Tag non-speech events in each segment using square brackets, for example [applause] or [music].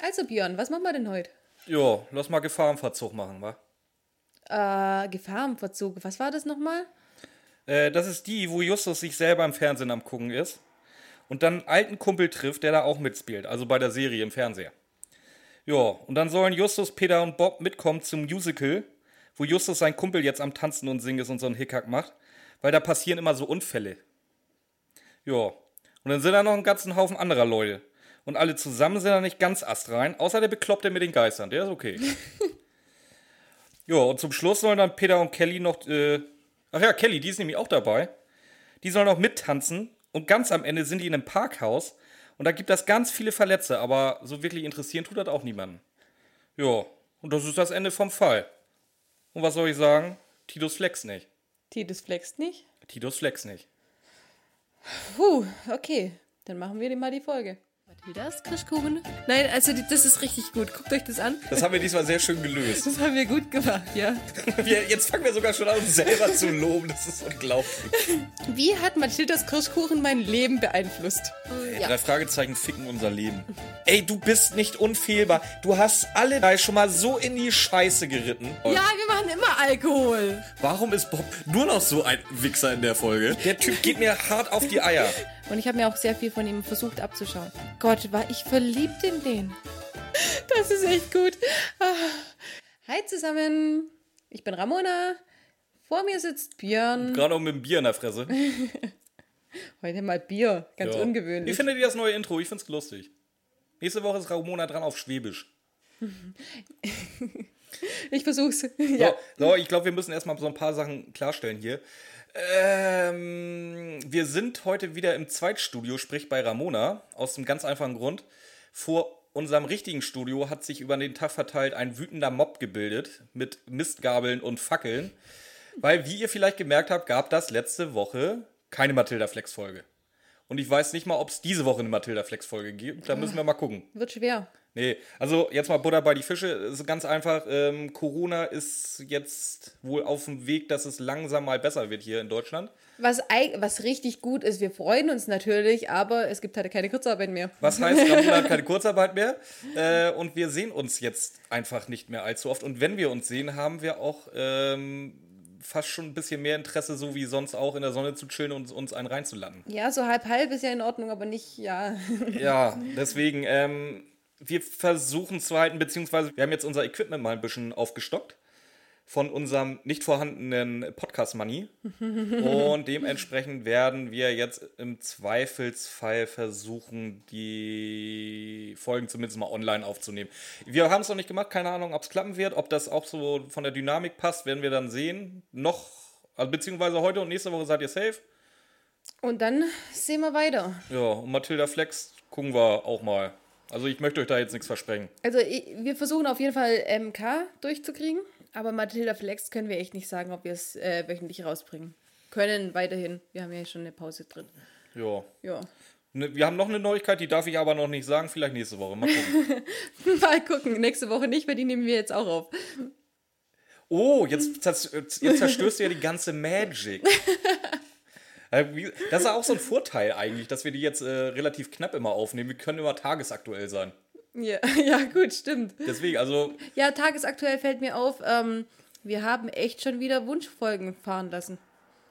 Also Björn, was machen wir denn heute? Jo, lass mal Gefahrenverzug machen, wa? Äh, Gefahrenverzug. Was war das nochmal? Äh, das ist die, wo Justus sich selber im Fernsehen am gucken ist und dann einen alten Kumpel trifft, der da auch mitspielt, also bei der Serie im Fernseher. Ja, und dann sollen Justus, Peter und Bob mitkommen zum Musical, wo Justus sein Kumpel jetzt am Tanzen und Singen ist und so einen Hickhack macht, weil da passieren immer so Unfälle. Ja, und dann sind da noch ein ganzen Haufen anderer Leute. Und alle zusammen sind da nicht ganz astrein, außer der Bekloppte mit den Geistern, der ist okay. [laughs] ja, und zum Schluss sollen dann Peter und Kelly noch, äh, ach ja, Kelly, die ist nämlich auch dabei. Die sollen auch mittanzen und ganz am Ende sind die in einem Parkhaus und da gibt es ganz viele Verletzte, aber so wirklich interessieren tut das auch niemanden. Ja, und das ist das Ende vom Fall. Und was soll ich sagen? Titus Flex nicht. Titus flext nicht? Titus Flex nicht. Puh, okay. Dann machen wir dir mal die Folge. Mathildas Kirschkuchen? Nein, also die, das ist richtig gut. Guckt euch das an. Das haben wir diesmal sehr schön gelöst. Das haben wir gut gemacht, ja. [laughs] Wir, jetzt fangen wir sogar schon an, uns selber zu loben. Das ist unglaublich. Wie hat Mathildas Kirschkuchen mein Leben beeinflusst? Ey, Drei Fragezeichen ficken unser Leben. Ey, du bist nicht unfehlbar. Du hast alle drei schon mal so in die Scheiße geritten. Ja, wir machen immer Alkohol. Warum ist Bob nur noch so ein Wichser in der Folge? Der Typ geht mir hart auf die Eier. Und ich habe mir auch sehr viel von ihm versucht abzuschauen. Gott, war ich verliebt in den. Das ist echt gut. Ah. Hi zusammen, ich bin Ramona. Vor mir sitzt Björn. Gerade auch mit dem Bier in der Fresse. [laughs] Heute mal Bier, ganz Ja. ungewöhnlich. Wie findet ihr das neue Intro? Ich find's lustig. Nächste Woche ist Ramona dran auf Schwäbisch. [laughs] Ich versuch's. [laughs] Ja. So, so ich glaube, wir müssen erstmal so ein paar Sachen klarstellen hier. Ähm, wir sind heute wieder im Zweitstudio, sprich bei Ramona, aus dem ganz einfachen Grund. Vor unserem richtigen Studio hat sich über den Tag verteilt ein wütender Mob gebildet mit Mistgabeln und Fackeln. Weil, wie ihr vielleicht gemerkt habt, gab das letzte Woche keine Matilda Flex-Folge. Und ich weiß nicht mal, ob es diese Woche eine Matilda Flex-Folge gibt. Da müssen wir mal gucken. Wird schwer. Nee, also jetzt mal Butter bei die Fische. Es ist ganz einfach. Ähm, Corona ist jetzt wohl auf dem Weg, dass es langsam mal besser wird hier in Deutschland. Was, was richtig gut ist, wir freuen uns natürlich, aber es gibt halt keine Kurzarbeit mehr. Was heißt, [laughs] Ramona hat keine Kurzarbeit mehr. Äh, und wir sehen uns jetzt einfach nicht mehr allzu oft. Und wenn wir uns sehen, haben wir auch ähm, fast schon ein bisschen mehr Interesse, so wie sonst auch in der Sonne zu chillen und uns einen reinzuladen. Ja, so halb halb ist ja in Ordnung, aber nicht, ja. Ja, [laughs] deswegen, ähm, wir versuchen zu halten, beziehungsweise wir haben jetzt unser Equipment mal ein bisschen aufgestockt von unserem nicht vorhandenen Podcast-Money. [laughs] Und dementsprechend werden wir jetzt im Zweifelsfall versuchen, die Folgen zumindest mal online aufzunehmen. Wir haben es noch nicht gemacht, keine Ahnung, ob es klappen wird, ob das auch so von der Dynamik passt, werden wir dann sehen. Noch, also beziehungsweise heute und nächste Woche seid ihr safe. Und dann sehen wir weiter. Ja, und Matilda Flex gucken wir auch mal. Also ich möchte euch da jetzt nichts versprechen. Also wir versuchen auf jeden Fall MK durchzukriegen, aber Matilda Flex können wir echt nicht sagen, ob wir es äh, wöchentlich rausbringen. Können weiterhin. Wir haben ja schon eine Pause drin. Ja. Ja. Ne, Wir haben noch eine Neuigkeit, die darf ich aber noch nicht sagen. Vielleicht nächste Woche. Mal gucken. [laughs] Mal gucken. Nächste Woche nicht, weil die nehmen wir jetzt auch auf. Oh, jetzt, jetzt zerstößt du ja die ganze Magic. [laughs] Äh, Das ist auch so ein Vorteil eigentlich, dass wir die jetzt äh, relativ knapp immer aufnehmen. Wir können immer tagesaktuell sein. Ja, [laughs] ja gut, stimmt. Deswegen, also, Ja, tagesaktuell fällt mir auf, ähm, wir haben echt schon wieder Wunschfolgen fahren lassen.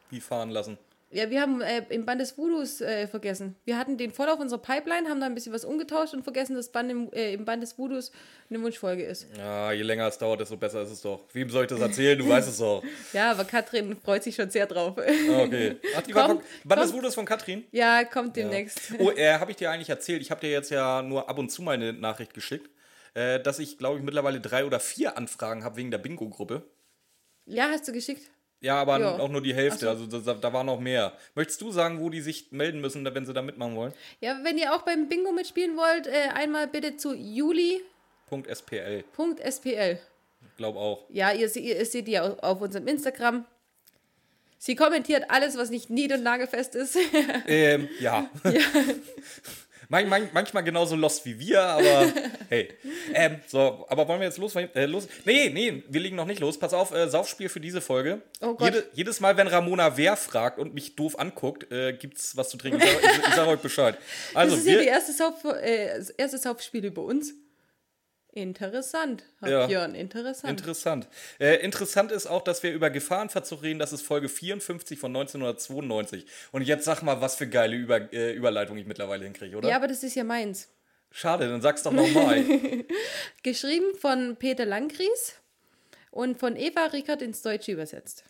wie fahren lassen. Ja, wir haben äh, im Band des Voodoos äh, vergessen. Wir hatten den voll auf unserer Pipeline, haben da ein bisschen was umgetauscht und vergessen, dass Band im, äh, im Band des Voodoos eine Wunschfolge ist. Ja, je länger es dauert, desto besser ist es doch. Wem soll ich das erzählen? Du weißt es doch. [laughs] Ja, aber Katrin freut sich schon sehr drauf. Ah, Okay. Ach, die war Komm, von, Band des. Vudos von Katrin? Ja, kommt demnächst. Oh, äh, habe ich dir eigentlich erzählt? Ich habe dir jetzt ja nur ab und zu mal eine Nachricht geschickt, äh, dass ich, glaube ich, mittlerweile drei oder vier Anfragen habe wegen der Bingo-Gruppe. Ja, hast du geschickt? Ja, aber Ja. auch nur die Hälfte, so. also da, da war noch mehr. Möchtest du sagen, wo die sich melden müssen, wenn sie da mitmachen wollen? Ja, wenn ihr auch beim Bingo mitspielen wollt, äh, einmal bitte zu juli.spl. SPL, glaube auch. Ja, ihr, se- ihr seht die auf, auf unserem Instagram. Sie kommentiert alles, was nicht nied- und nagelfest ist. Ähm, ja. [laughs] Man, man, manchmal genauso lost wie wir, aber [laughs] hey. Ähm, so, aber wollen wir jetzt los? Äh, los? Nee, nee, wir legen noch nicht los. Pass auf, äh, Saufspiel für diese Folge. Oh Gott. Jede, jedes Mal, wenn Ramona wer fragt und mich doof anguckt, äh, gibt's was zu trinken. Ich sag, ich, ich sag euch Bescheid. Also, das ist ja die erste, Sauf, äh, das erste Saufspiel über uns. Interessant, Herr Ja. Björn, interessant. Interessant. Äh, interessant ist auch, dass wir über Gefahrenverzug reden. Das ist Folge 54 von 1992. Und jetzt sag mal, was für geile über äh, Überleitung ich mittlerweile hinkriege, oder? ja, aber das ist ja meins. Schade, dann sag's doch nochmal. [laughs] Geschrieben von Peter Langries und von Eva Rickert ins Deutsche übersetzt.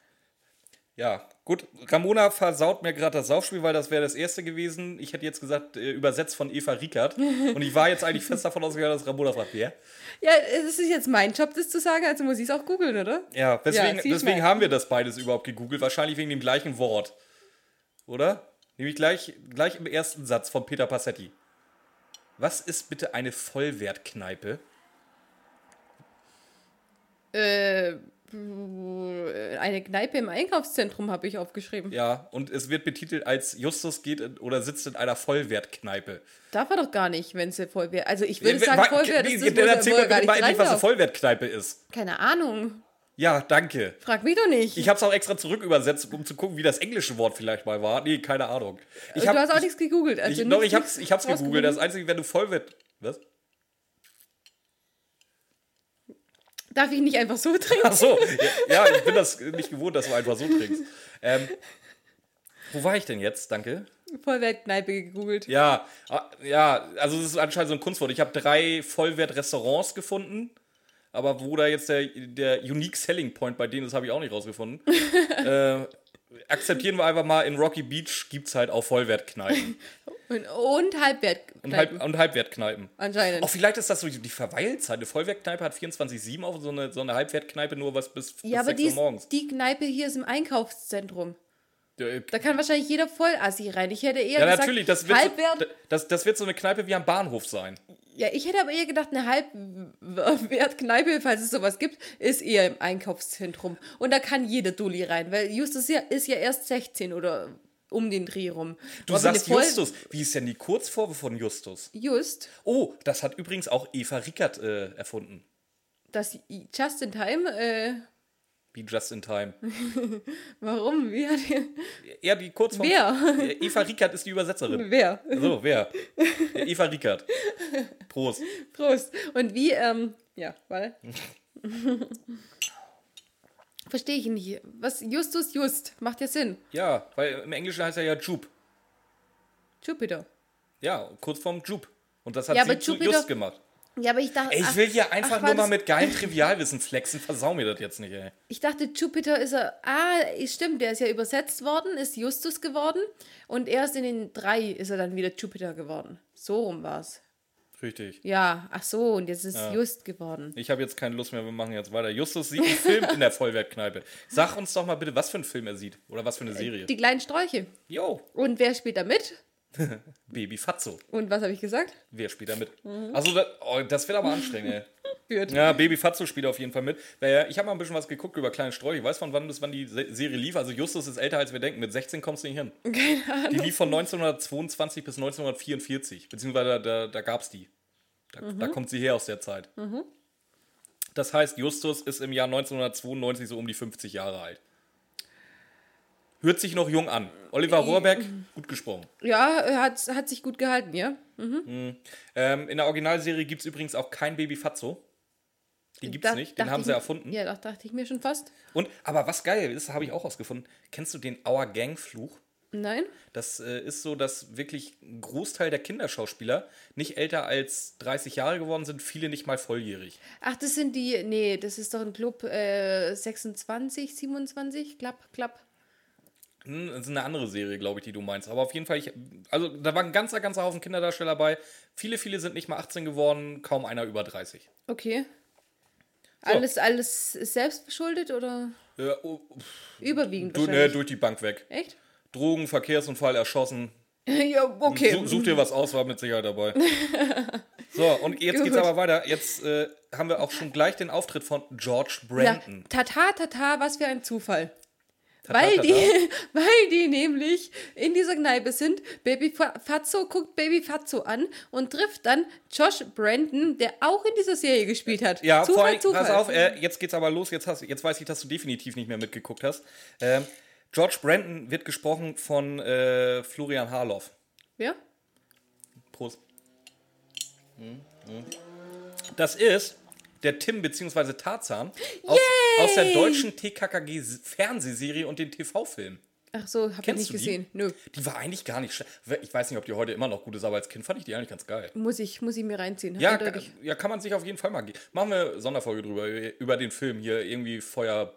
Ja, gut. Ramona versaut mir gerade das Saufspiel, weil das wäre das erste gewesen. Ich hätte jetzt gesagt, äh, übersetzt von Eva Rickert. [laughs] Und ich war jetzt eigentlich fest davon ausgegangen, dass Ramona fragt, wer? Ja, es ist jetzt mein Job, das zu sagen, also muss ich es auch googeln, oder? Ja, deswegen, sieh's deswegen haben wir das beides überhaupt gegoogelt. Wahrscheinlich wegen dem gleichen Wort. Oder? Nämlich gleich, gleich im ersten Satz von Peter Passetti. Was ist bitte eine Vollwertkneipe? Äh, eine Kneipe im Einkaufszentrum habe ich aufgeschrieben. Ja, und es wird betitelt als Justus geht in, oder sitzt in einer Vollwertkneipe. Darf er doch gar nicht, wenn sie Vollwert. Also ich würde Ja, sagen, Vollwert ist das, dann er, erzähl mir bitte nicht mal endlich, was eine. Vollwertkneipe ist. Keine Ahnung. Ja, danke. Frag mich doch nicht. Ich habe es auch extra zurück übersetzt, um zu gucken, wie das englische Wort vielleicht mal war. Nee, keine Ahnung. Ich du hab- hast auch ich, nichts gegoogelt. Also ich, doch, ich hab's nichts gegoogelt. Das. Einzige, wenn du Vollwert... Was? Darf ich nicht einfach so trinken? Ach so, ja, ja, ich bin das nicht gewohnt, dass du einfach so trinkst. Ähm, wo war ich denn jetzt? Danke. Vollwertkneipe gegoogelt. Ja, ah, ja, also es ist anscheinend so ein Kunstwort. Ich habe drei Vollwert-Restaurants gefunden, aber wo da jetzt der, der Unique Selling Point bei denen ist, habe ich auch nicht rausgefunden. [laughs] äh, akzeptieren wir einfach mal, in Rocky Beach gibt es halt auch Vollwertkneipen [laughs] Und, und Halbwertkneipen. und, Halb, und Halbwertkneipen. Anscheinend. Auch vielleicht ist das so die Verweilzeit. Eine Vollwertkneipe hat 24-7 auf, so eine, so eine Halbwertkneipe nur was bis, bis ja, aber 6 die, Uhr morgens. die Kneipe hier ist im Einkaufszentrum. Ja, Da kann wahrscheinlich jeder Vollassi rein. Ich hätte eher Ja, gesagt, natürlich, das wird, so, das, das wird so eine Kneipe wie am Bahnhof sein. Ja, ich hätte aber eher gedacht, eine Halbwertkneipe, falls es sowas gibt, ist eher im Einkaufszentrum. Und da kann jeder Dulli rein, weil Justus ja, ist ja erst 16 oder um den Dreh rum. Du Aber sagst Justus. Wie ist denn die Kurzform von Justus? Just, Oh, das hat übrigens auch Eva Rickert äh, erfunden. das Just in Time, äh, Wie Just in Time. [laughs] warum? Wie hat er, Ja, die Kurzform. Wer? Eva Rickert ist die Übersetzerin. wer? So, wer? [laughs] Eva Rickert. Prost. Prost. Und wie, ähm, ja, warte. [laughs] Verstehe ich nicht. Was, Justus Just, macht ja Sinn. Ja, weil im Englischen heißt er ja Jupe. Jupiter. Ja, Kurzform Jupe. Und das hat Ja, sie zu Jupiter- Just gemacht. Ja, aber ich dachte. Ey, ich ach, will hier einfach ach, nur mal mit geilen Trivialwissen flexen. Versau mir das jetzt nicht, ey. Ich dachte, Jupiter ist er. Ah, stimmt, der ist ja übersetzt worden, ist Justus geworden. Und erst in den drei ist er dann wieder Jupiter geworden. So rum war's. Richtig. Ja, ach so, und jetzt ist Just geworden. Ich habe jetzt keine Lust mehr, wir machen jetzt weiter. Justus sieht einen Film in der Vollwertkneipe. Sag uns doch mal bitte, was für einen Film er sieht. Oder was für eine Serie. Die kleinen Sträuche. Jo, Und wer spielt da mit? [laughs] Baby Fatzo. Und was habe ich gesagt? Wer spielt da mit? Mhm. Also, da, oh, das wird aber anstrengend, ey. [laughs] Ja, Baby Fatzo spielt auf jeden Fall mit. Ich habe mal ein bisschen was geguckt über kleine Sträuche. Ich weiß von wann bis wann die Se- Serie lief. Also Justus ist älter als wir denken. Mit 16 kommst du nicht hin. [laughs] Keine Ahnung. Die lief von 1922 bis 1944. Beziehungsweise da, da, da gab es die. Da, Mhm. da kommt sie her aus der Zeit. Das heißt, Justus ist im Jahr 1992 so um die 50 Jahre alt. Hört sich noch jung an. Oliver Rohrbeck, gut gesprochen. Ja, hat, hat sich gut gehalten, ja? Ähm, in der Originalserie gibt es übrigens auch kein Baby Fatzo. Die gibt es Da nicht, den haben sie mir- erfunden. Ja, das dachte ich mir schon fast. Und, aber was geil ist, habe ich auch rausgefunden. Kennst du den Our Gang Fluch? Nein? Das äh, ist so, dass wirklich ein Großteil der Kinderschauspieler nicht älter als 30 Jahre geworden sind, viele nicht mal volljährig. Ach, das sind die. Nee, das ist doch ein Club äh, 26, 27? Klapp, klapp. Hm, Das ist eine andere Serie, glaube ich, die du meinst. Aber auf jeden Fall, ich, also da war ein ganzer, ganzer Haufen Kinderdarsteller dabei. Viele, viele sind nicht mal 18 geworden, kaum einer über 30. Okay. Alles, alles selbst verschuldet oder Äh, oh, überwiegend du, ne, durch die Bank weg. Echt? Drogen, Verkehrsunfall, erschossen. [laughs] ja, okay. Su- Such dir was aus, war mit Sicherheit dabei. [laughs] So, und jetzt geht's Gut. aber weiter. Jetzt äh, haben wir auch schon gleich den Auftritt von George ja, Brandon. tata, tata, was für ein Zufall. Weil, die, [laughs] weil die nämlich in dieser Kneipe sind. Baby Fa- Fatso guckt Baby Fatso an und trifft dann Josh Brandon, der auch in dieser Serie gespielt hat. Ja, Zufall, vor allem, Zufall. pass auf, äh, jetzt geht's aber los. Jetzt, hast, jetzt weiß ich, dass du definitiv nicht mehr mitgeguckt hast. Ähm, George Brandon wird gesprochen von äh, Florian Harloff. ja? Prost. Mhm, mhm. Das ist der Tim bzw. Tarzan aus, aus der deutschen TKKG-Fernsehserie und den TV-Film. Ach so, hab ich Kennst nicht du die? gesehen. Nö. Die war eigentlich gar nicht schlecht. Ich weiß nicht, ob die heute immer noch gut ist, aber als Kind fand ich die eigentlich ganz geil. Muss ich, muss ich mir reinziehen. Ja, ja, kann man sich auf jeden Fall mal geben. Machen wir eine Sonderfolge drüber, über den Film hier, irgendwie Feuerstein,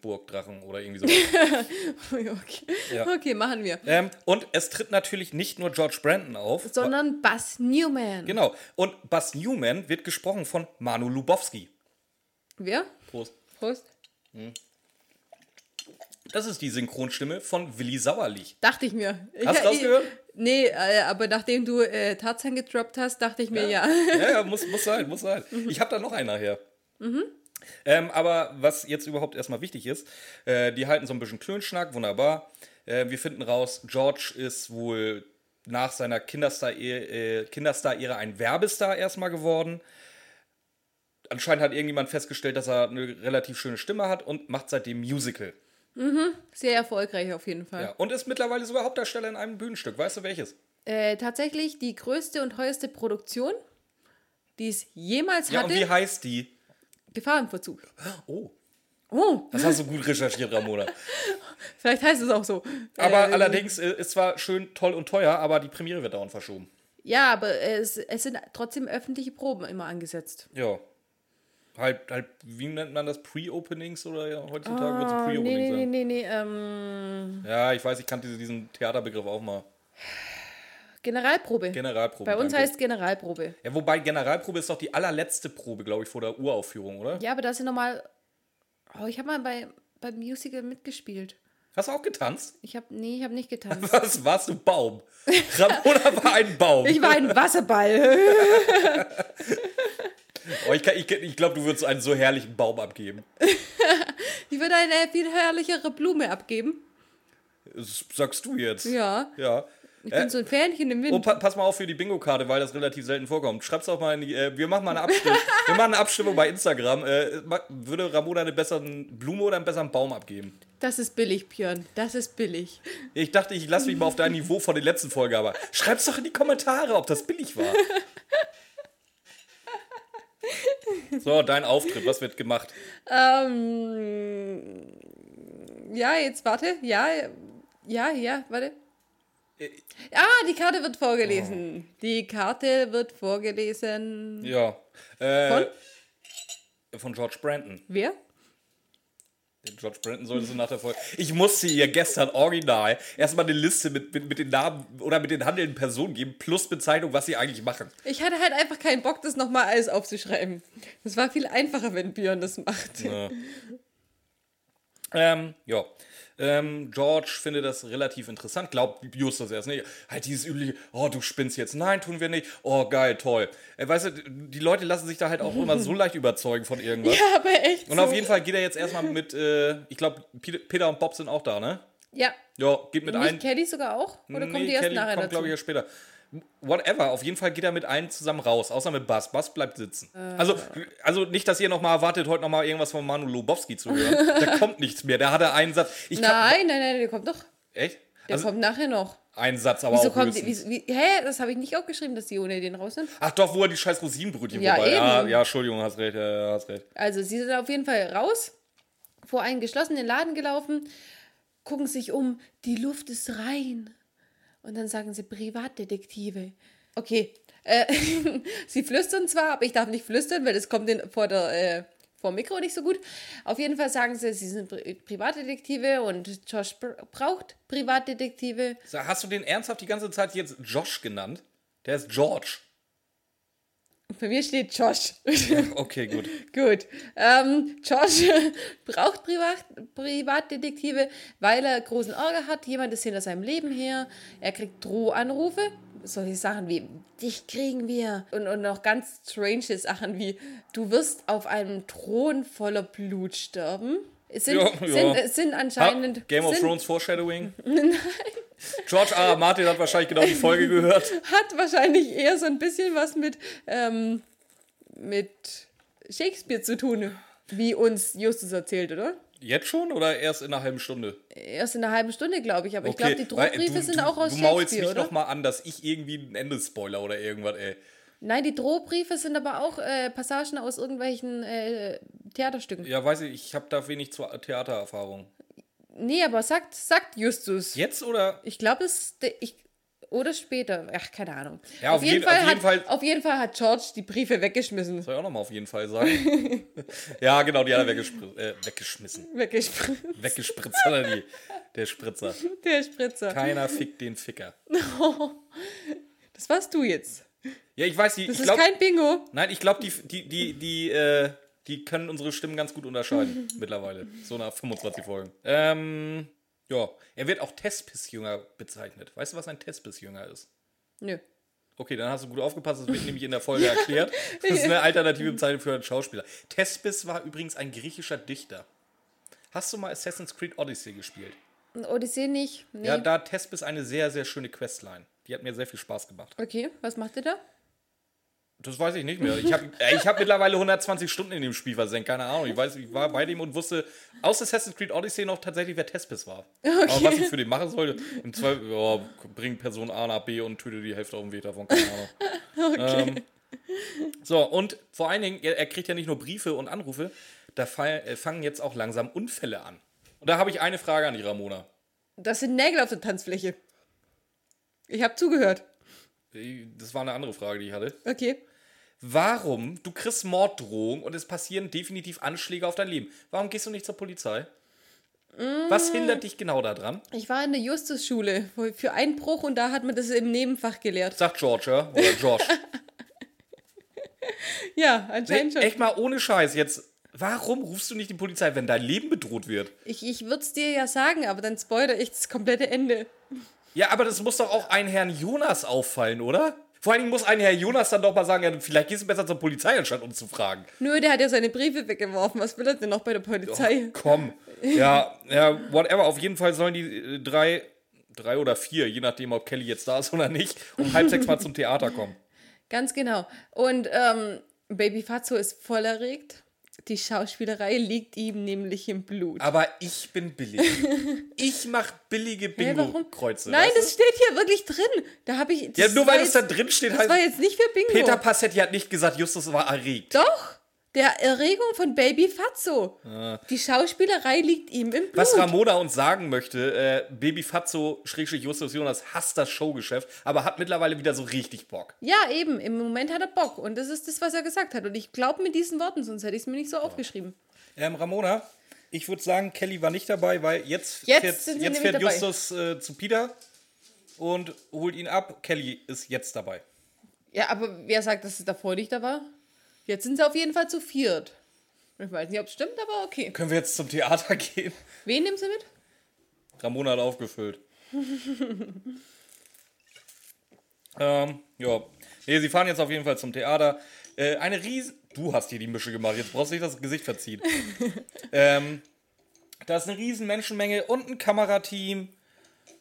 Burgdrachen oder irgendwie [laughs] sowas. okay. Ja. okay, machen wir. ähm, und es tritt natürlich nicht nur George Brandon auf. Sondern Buzz Newman. Genau. Und Buzz Newman wird gesprochen von Manu Lubowski. Wer? Prost. Prost. Das ist die Synchronstimme von Willi Sauerlich. Dachte ich mir. Hast du ich- rausgehört? Nee, äh, aber nachdem du äh, Tarzan gedroppt hast, dachte ich mir ja. Ja, ja, [laughs] muss, muss sein, muss sein. Ich habe da noch einen nachher. Ähm, aber was jetzt überhaupt erstmal wichtig ist, äh, die halten so ein bisschen Klönschnack, wunderbar. Äh, wir finden raus, George ist wohl nach seiner Kinderstar-Ära äh, Kinderstar ein Werbestar erstmal geworden. Anscheinend hat irgendjemand festgestellt, dass er eine relativ schöne Stimme hat und macht seitdem Musical. Sehr erfolgreich auf jeden Fall. Ja. Und ist mittlerweile sogar Hauptdarsteller in einem Bühnenstück. Weißt du welches? Äh, tatsächlich die größte und teuerste Produktion, die es jemals Ja, und hatte. wie heißt die? Gefahrenverzug. Oh, Oh, das hast du gut recherchiert, Ramona. [laughs] vielleicht heißt es auch so. Aber Äh, allerdings äh, ist zwar schön toll und teuer, aber die Premiere wird dauernd verschoben. Ja, aber es, es sind trotzdem öffentliche Proben immer angesetzt. Ja. Halt, halt, wie nennt man das? Pre-Openings oder ja, heutzutage wird es Ah, nee, Pre-Openings nee, nee, sein? nee, nee. Ähm, Ja, ich weiß, ich kannte diese- diesen Theaterbegriff auch mal. Generalprobe. Generalprobe. Bei uns danke. heißt Generalprobe. Ja, wobei Generalprobe ist doch die allerletzte Probe, glaube ich, vor der Uraufführung, oder? Ja, aber da sind nochmal. Oh, ich habe mal bei, beim Musical mitgespielt. Hast du auch getanzt? Ich habe. Nee, ich habe nicht getanzt. [laughs] Was warst du? Baum. Ramona war ein Baum. Ich war ein [laughs] Wasserball. oh, ich ich, ich glaube, du würdest einen so herrlichen Baum abgeben. [laughs] Ich würde eine viel herrlichere Blume abgeben. Das sagst du jetzt. Ja. Ja. Ich Äh, bin so ein Fähnchen im Oh, Wind. pa pass mal auf für die Bingo-Karte, weil das relativ selten vorkommt. Schreib's auch mal in die. Äh, wir machen mal eine Abstimmung. [laughs] wir machen eine Abstimmung bei Instagram. Äh, würde Ramona eine bessere Blume oder einen besseren Baum abgeben? Das ist billig, Björn. Das ist billig. Ich dachte, ich lasse mich mal auf dein Niveau von der letzten Folge, aber schreib's doch in die Kommentare, ob das billig war. So, dein Auftritt, was wird gemacht? Ähm. Ja, jetzt warte. Ja, ja, ja, warte. Ah, die Karte wird vorgelesen. Die Karte wird vorgelesen. Ja. Äh, Von? Von George Brandon. Wer? George Brandon sollte so nach der Folge. Ich musste ihr gestern original erstmal eine Liste mit, mit, mit den Namen oder mit den handelnden Personen geben, plus Bezeichnung, was sie eigentlich machen. Ich hatte halt einfach keinen Bock, das nochmal alles aufzuschreiben. Das war viel einfacher, wenn Björn das macht. Ja. Ähm, ja. Ähm, George findet das relativ interessant, glaubt Justus erst nicht. Halt dieses übliche, oh, du spinnst jetzt. Nein, tun wir nicht. Oh, geil, toll. Äh, weißt du, die Leute lassen sich da halt auch immer so [laughs] leicht überzeugen von irgendwas. Ja, aber echt. Und so. auf jeden Fall geht er jetzt erstmal mit, äh, ich glaube, Peter und Bob sind auch da, ne? Ja. Ja, geht mit ein. Nicht Kelly sogar auch? Oder kommt Nee, die erst Kelly nachher kommt, glaube ich, erst später. Whatever, auf jeden Fall geht er mit allen zusammen raus, außer mit Bass. Bass bleibt sitzen. Äh. Also, also nicht, dass ihr noch mal erwartet, heute noch mal irgendwas von Manu Lobowski zu hören. da [laughs] kommt nichts mehr. Da hat er einen Satz. Ich kann, Nein, nein, nein, der kommt doch. echt? Der Also kommt nachher noch. ein Satz, aber Wieso auch kommt die, wie, wie, Hä? Das habe ich nicht aufgeschrieben, dass die ohne den raus sind. Ach doch, wo er die scheiß Rosinenbrötchen Ja, vorbei. Ja, eben. ja, Entschuldigung, hast recht, ja, ja, hast recht. Also, sie sind auf jeden Fall raus, vor einen geschlossenen Laden gelaufen, gucken sich um, die Luft ist rein. Und dann sagen sie Privatdetektive. Okay, äh, [laughs] sie flüstern zwar, aber ich darf nicht flüstern, weil das kommt in, vor der. Äh, vor Mikro nicht so gut. Auf jeden Fall sagen sie, sie sind Pri Privatdetektive und Josh br braucht Privatdetektive. Hast du den ernsthaft die ganze Zeit jetzt Josh genannt? Der ist George. Bei mir steht Josh. Okay, gut. [laughs] Gut. Ähm, Josh [laughs] braucht Privat Privatdetektive, weil er großen Ärger hat. Jemand ist hinter seinem Leben her. Er kriegt Drohanrufe. Solche Sachen wie, dich kriegen wir. Und, und noch ganz strange Sachen wie, du wirst auf einem Thron voller Blut sterben. Sind, Ja, ja. sind, sind anscheinend. Ha, Game of sind, Thrones Foreshadowing? [laughs] Nein. George R. R. Martin hat wahrscheinlich genau die Folge gehört. Hat wahrscheinlich eher so ein bisschen was mit, ähm, mit Shakespeare zu tun, wie uns Justus erzählt, oder? Jetzt schon oder erst in einer halben Stunde? Erst in einer halben Stunde, glaube ich. Aber ich glaube, die weil, Drohbriefe du, sind du, auch aus Du maulst Shakespeare, mich oder? doch mal an, dass ich irgendwie ein Ende spoiler oder irgendwas, ey. Nein, die Drohbriefe sind aber auch äh, Passagen aus irgendwelchen äh, Theaterstücken. Ja, weiß ich, ich habe da wenig Theatererfahrung. Nee, aber sagt, sagt Justus. Jetzt oder? Ich glaube, es. Ich, oder später. Ach, keine Ahnung. Ja, auf jeden- auf jeden hat, Fall- Auf jeden Fall hat George die Briefe weggeschmissen. Soll ich auch nochmal auf jeden Fall sagen. [laughs] ja, genau, die hat er weggespr äh, weggeschmissen. Weggespritzt. Weggespritzt hat er die. Der Spritzer. Der Spritzer. Keiner fickt den Ficker. [laughs] Das warst du jetzt. Ja, ich weiß, die, Das ich ist glaube, kein Bingo. nein, ich glaube, die, die, die, die, äh, die können unsere Stimmen ganz gut unterscheiden [laughs] mittlerweile. So nach 25 Folgen. Ähm, ja, er wird auch Tespis-Jünger bezeichnet. Weißt du, was ein Tespis-Jünger ist? Nö. Okay, dann hast du gut aufgepasst, das wird nämlich in der Folge [laughs] erklärt. Das ist eine alternative Bezeichnung für einen Schauspieler. Tespis war übrigens ein griechischer Dichter. Hast du mal Assassin's Creed Odyssey gespielt? Odyssee nicht. Nee. Ja, da hat Tespis eine sehr, sehr schöne Questline. Die hat mir sehr viel Spaß gemacht. okay, was macht ihr da? Das weiß ich nicht mehr. Ich habe ich hab mittlerweile 120 Stunden in dem Spiel versenkt, keine Ahnung. Ich weiß, ich war bei dem und wusste aus Assassin's Creed Odyssey noch tatsächlich, wer Tespis war. Aber was ich für den machen sollte, im Zweifel, ja, bring Person A nach B und töte die Hälfte auf dem Weg davon, keine Ahnung. [laughs] Ähm, so, und vor allen Dingen, er, er kriegt ja nicht nur Briefe und Anrufe, da fall, äh, fangen jetzt auch langsam Unfälle an. Und da habe ich eine Frage an die Ramona. Das sind Nägel auf der Tanzfläche. Ich habe zugehört. Das war eine andere Frage, die ich hatte. Okay. Warum? Du kriegst Morddrohung und es passieren definitiv Anschläge auf dein Leben. Warum gehst du nicht zur Polizei? Was hindert dich genau daran? Ich war in der Justusschule für Einbruch und da hat man das im Nebenfach gelehrt. Sagt George, ja? Oder Josh. [laughs] Ja, anscheinend schon. Echt mal ohne Scheiß jetzt. Warum rufst du nicht die Polizei, wenn dein Leben bedroht wird? Ich, ich würde es dir ja sagen, aber dann spoilere ich das komplette Ende. Ja, aber das muss doch auch ein Herrn Jonas auffallen, oder? Vor allen Dingen muss ein Herr Jonas dann doch mal sagen, ja, vielleicht gehst du besser zur Polizei, anstatt uns zu fragen. Nö, der hat ja seine Briefe weggeworfen. Was will er denn noch bei der Polizei? Komm. Ja, ja, whatever. Auf jeden Fall sollen die äh, drei, drei oder vier, je nachdem, ob Kelly jetzt da ist oder nicht, um halb sechs mal zum Theater kommen. Ganz genau. Und ähm, Baby Fatso ist voll erregt. Die Schauspielerei liegt ihm nämlich im Blut. Aber ich bin billig. [laughs] Ich mach billige? Bingo-Kreuze. Nein, weißt du? das steht hier wirklich drin. Da habe ich. Ja, das nur weil es da drin steht, Das war heißt. jetzt nicht für Bingo. Peter Passetti hat nicht gesagt, Justus war erregt. Doch, der Erregung von Baby Fatso. Die Schauspielerei liegt ihm im Blut. Was Ramona uns sagen möchte, äh, Baby Fatzo, Schrägstrich Justus Jonas, hasst das Showgeschäft, aber hat mittlerweile wieder so richtig Bock. Ja, eben. Im Moment hat er Bock. Und das ist das, was er gesagt hat. Und ich glaube mit diesen Worten, sonst hätte ich es mir nicht so aufgeschrieben. Ähm, Ramona, ich würde sagen, Kelly war nicht dabei, weil jetzt, Jetzt jetzt nämlich fährt dabei. Justus äh, zu Peter und holt ihn ab. Kelly ist jetzt dabei. Ja, aber wer sagt, dass es davor nicht da war? Jetzt sind sie auf jeden Fall zu viert. Ich weiß nicht, ob es stimmt, aber okay. Können wir jetzt zum Theater [laughs] gehen? Wen nimmst du mit? Ramona hat aufgefüllt. [laughs] ähm, ja. Nee, sie fahren jetzt auf jeden Fall zum Theater. Äh, eine riesen... Du hast hier die Mische gemacht, jetzt brauchst du nicht das Gesicht verziehen. [laughs] ähm, da ist eine riesen Menschenmenge und ein Kamerateam.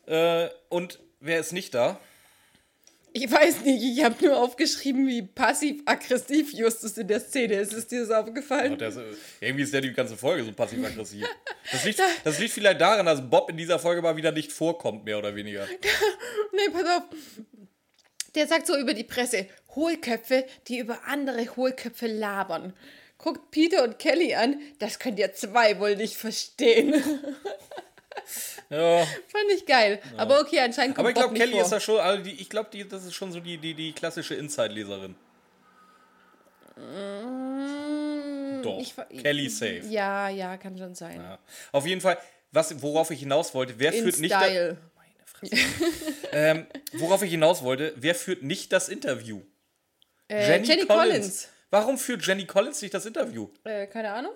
Äh, und wer ist nicht da? Ich weiß nicht, ich habe nur aufgeschrieben, wie passiv-aggressiv Justus in der Szene ist. Ist dir das aufgefallen? Der ist, irgendwie ist der die ganze Folge so passiv-aggressiv. [laughs] Das liegt, das liegt vielleicht daran, dass Bob in dieser Folge mal wieder nicht vorkommt, mehr oder weniger. [laughs] Nee, pass auf. Der sagt so über die Presse, Hohlköpfe, die über andere Hohlköpfe labern. Guckt Peter und Kelly an, das könnt ihr zwei wohl nicht verstehen. [laughs] [laughs] Ja. Fand ich geil. Aber okay, anscheinend kommt Aber ich glaube, Kelly vor. ist da schon, also die, ich glaube, die, das ist schon so die, die, die klassische Inside-Leserin. Doch, Mm, Ich ver- Kelly safe. Ja, ja, kann schon sein. Ja. Auf jeden Fall, was, worauf ich hinaus wollte, wer In führt nicht da, Style. [laughs] ähm, worauf ich hinaus wollte, wer führt nicht das Interview? Äh, Jenny, Collins. Warum führt Jenny Collins nicht das Interview? Äh, keine Ahnung.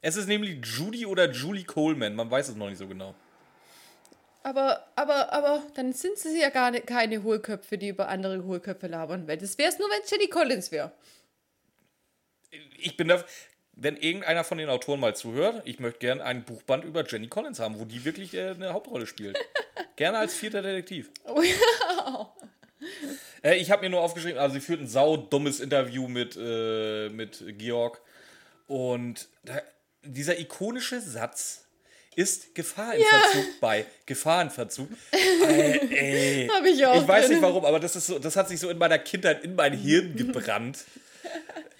Es ist nämlich Judy oder Julie Coleman, man weiß es noch nicht so genau. Aber, aber, aber, dann sind sie ja gar nicht, keine Hohlköpfe, die über andere Hohlköpfe labern. Weil das wäre es nur, wenn es Jenny Collins wäre. Ich bin da, wenn irgendeiner von den Autoren mal zuhört, ich möchte gerne ein Buchband über Jenny Collins haben, wo die wirklich äh, eine Hauptrolle spielt. [laughs] gerne als vierter Detektiv. Oh ja. Äh, ich habe mir nur aufgeschrieben, also sie führt ein saudummes Interview mit, äh, mit Georg. Und da, dieser ikonische Satz, ist Gefahr im Verzug bei Gefahrenverzug. Ey, ey. [laughs] Hab ich auch Ich weiß drin. nicht warum, aber das, ist so, das hat sich so in meiner Kindheit in mein Hirn [laughs] gebrannt.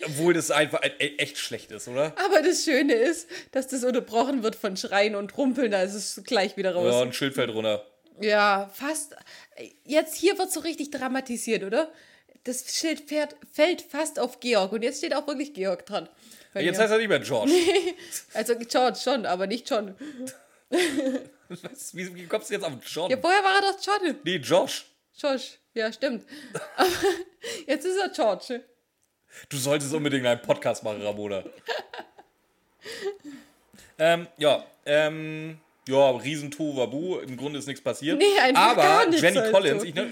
Obwohl das einfach e- echt schlecht ist, oder? Aber das Schöne ist, dass das unterbrochen wird von Schreien und Rumpeln, da ist es gleich wieder Ja, raus. ein Schild fällt runter. Ja, fast. Jetzt hier wird so richtig dramatisiert, oder? Das Schild fährt, fällt fast auf Georg und jetzt steht auch wirklich Georg dran. Bei Jetzt mir. heißt er nicht mehr George. [laughs] also George schon, aber nicht John. [laughs] Was? Wie, wie kommst du jetzt auf John? Ja, vorher war er doch John. Nee, Josh. Josh. Ja, stimmt. [laughs] Aber jetzt ist er George. Du solltest unbedingt einen Podcast machen, Ramona. ähm, ja, ähm, ja, riesen Wabu. Im Grunde ist nichts passiert. Nee, einfach Aber gar nichts Jenny halt Collins, so. ich, ne,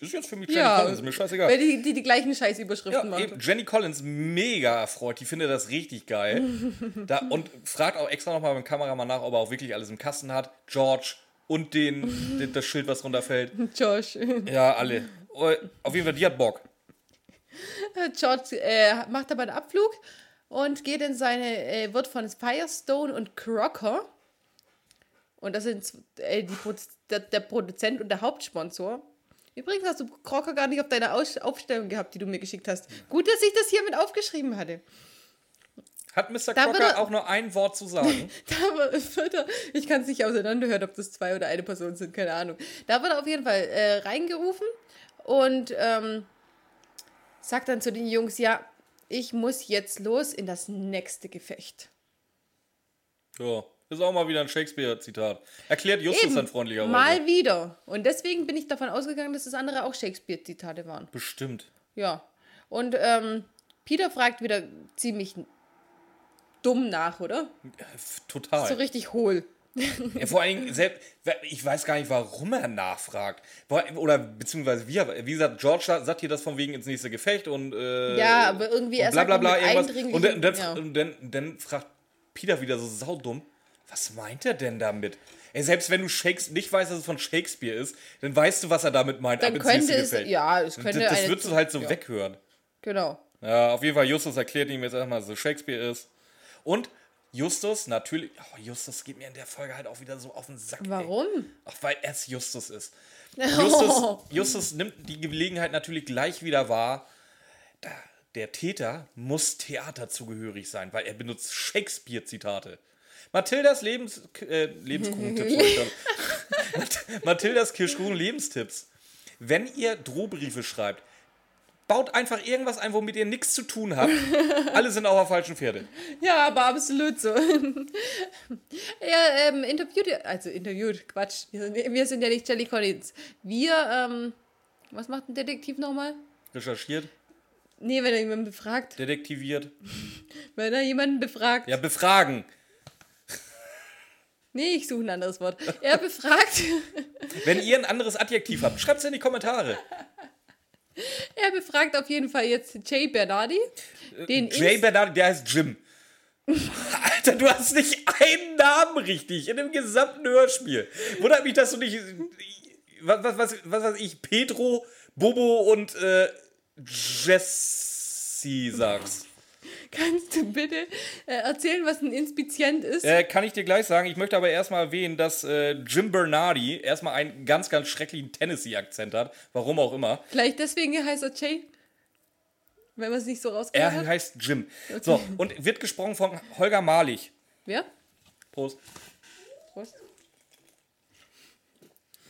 ist jetzt für mich Jenny Ja, Collins, ist mir scheißegal. weil die, die die gleichen Ja, Scheißüberschriften macht. eben, Jenny Collins mega erfreut, die findet das richtig geil. [laughs] da, und fragt auch extra nochmal beim Kameramann nach, ob er auch wirklich alles im Kasten hat. George und den, den das Schild, was runterfällt. [laughs] Josh. Ja, alle. Oh, Auf jeden Fall, die hat Bock. George äh, macht aber einen Abflug und geht in seine, äh, wird von Firestone und Crocker, und das sind äh, die, Produ- der, der Produzent und der Hauptsponsor. Übrigens hast du Crocker gar nicht auf deiner Aus Aufstellung gehabt, die du mir geschickt hast. Gut, dass ich das hier mit aufgeschrieben hatte. Hat Mr. Da Crocker auch nur ein Wort zu sagen? [laughs] Da wird er, ich kann es nicht auseinanderhören, ob das zwei oder eine Person sind, keine Ahnung. Da wird er auf jeden Fall äh, reingerufen und ähm, sagt dann zu den Jungs, ja, ich muss jetzt los in das nächste Gefecht. Ja, ist auch mal wieder ein Shakespeare-Zitat. Erklärt Justus dann freundlicherweise. mal wieder. Und deswegen bin ich davon ausgegangen, dass das andere auch Shakespeare-Zitate waren. Bestimmt. Ja. Und ähm, Peter fragt wieder ziemlich dumm nach, oder? Total. So richtig hohl. [laughs] Ja, vor allen Dingen, selbst, ich weiß gar nicht, warum er nachfragt. Oder beziehungsweise, wie, er- wie gesagt, George sagt hier das von wegen ins nächste Gefecht und. Äh, Ja, aber irgendwie und er bla sagt bla bla irgendwas. Und, dann, dann, ja. und dann, dann fragt Peter wieder so saudumm, was meint er denn damit? Ey, selbst wenn du Shakes nicht weißt, dass es von Shakespeare ist, dann weißt du, was er damit meint. Dann könnte es- Gefecht. ja, es könnte Das, das würdest du halt so ja. weghören. Genau. Ja, auf jeden Fall, Justus erklärt ihm jetzt erstmal, dass es Shakespeare ist. Und Justus, natürlich, oh, Justus geht mir in der Folge halt auch wieder so auf den Sack. ey. Warum? Ach, weil er es Justus ist. [laughs] Justus, Oh. Justus nimmt die Gelegenheit natürlich gleich wieder wahr. Da, der Täter muss theaterzugehörig sein, weil er benutzt Shakespeare-Zitate. Mathildas Lebens, äh, Lebenskuchentipps. [laughs] Mathildas Kirschkuchen Lebenstipps. Wenn ihr Drohbriefe schreibt, baut einfach irgendwas ein, womit ihr nichts zu tun habt. Alle sind auf der falschen Pferde. Ja, aber absolut so. [laughs] er ähm, interviewt, also interviewt, Quatsch. Wir sind, wir sind ja nicht Jelly Collins. Wir, ähm, was macht ein Detektiv nochmal? Recherchiert, Nee, wenn er jemanden befragt. detektiviert. Wenn er jemanden befragt. Ja, befragen. Nee, ich suche ein anderes Wort. Er befragt, [laughs] Wenn ihr ein anderes Adjektiv habt, schreibt es in die Kommentare. [laughs] er befragt auf jeden Fall jetzt Jay Bernardi. Den Jay Inst- Bernardi, der heißt Jim. [laughs] Alter, du hast nicht einen Namen richtig in dem gesamten Hörspiel. Wundert mich, dass du nicht. Was, was, was, was weiß ich, Pedro, Bobo und äh, Jesse sagst. Kannst du bitte äh, erzählen, was ein Inspizient ist? Äh, kann ich dir gleich sagen. Ich möchte aber erstmal erwähnen, dass äh, Jim Bernardi erstmal einen ganz, ganz schrecklichen Tennessee-Akzent hat. Warum auch immer. Vielleicht deswegen heißt er Jay? Wenn man es nicht so rausgehört Er hat? heißt Jim. So, und wird gesprochen von Holger Malich. Wer? Prost. Prost.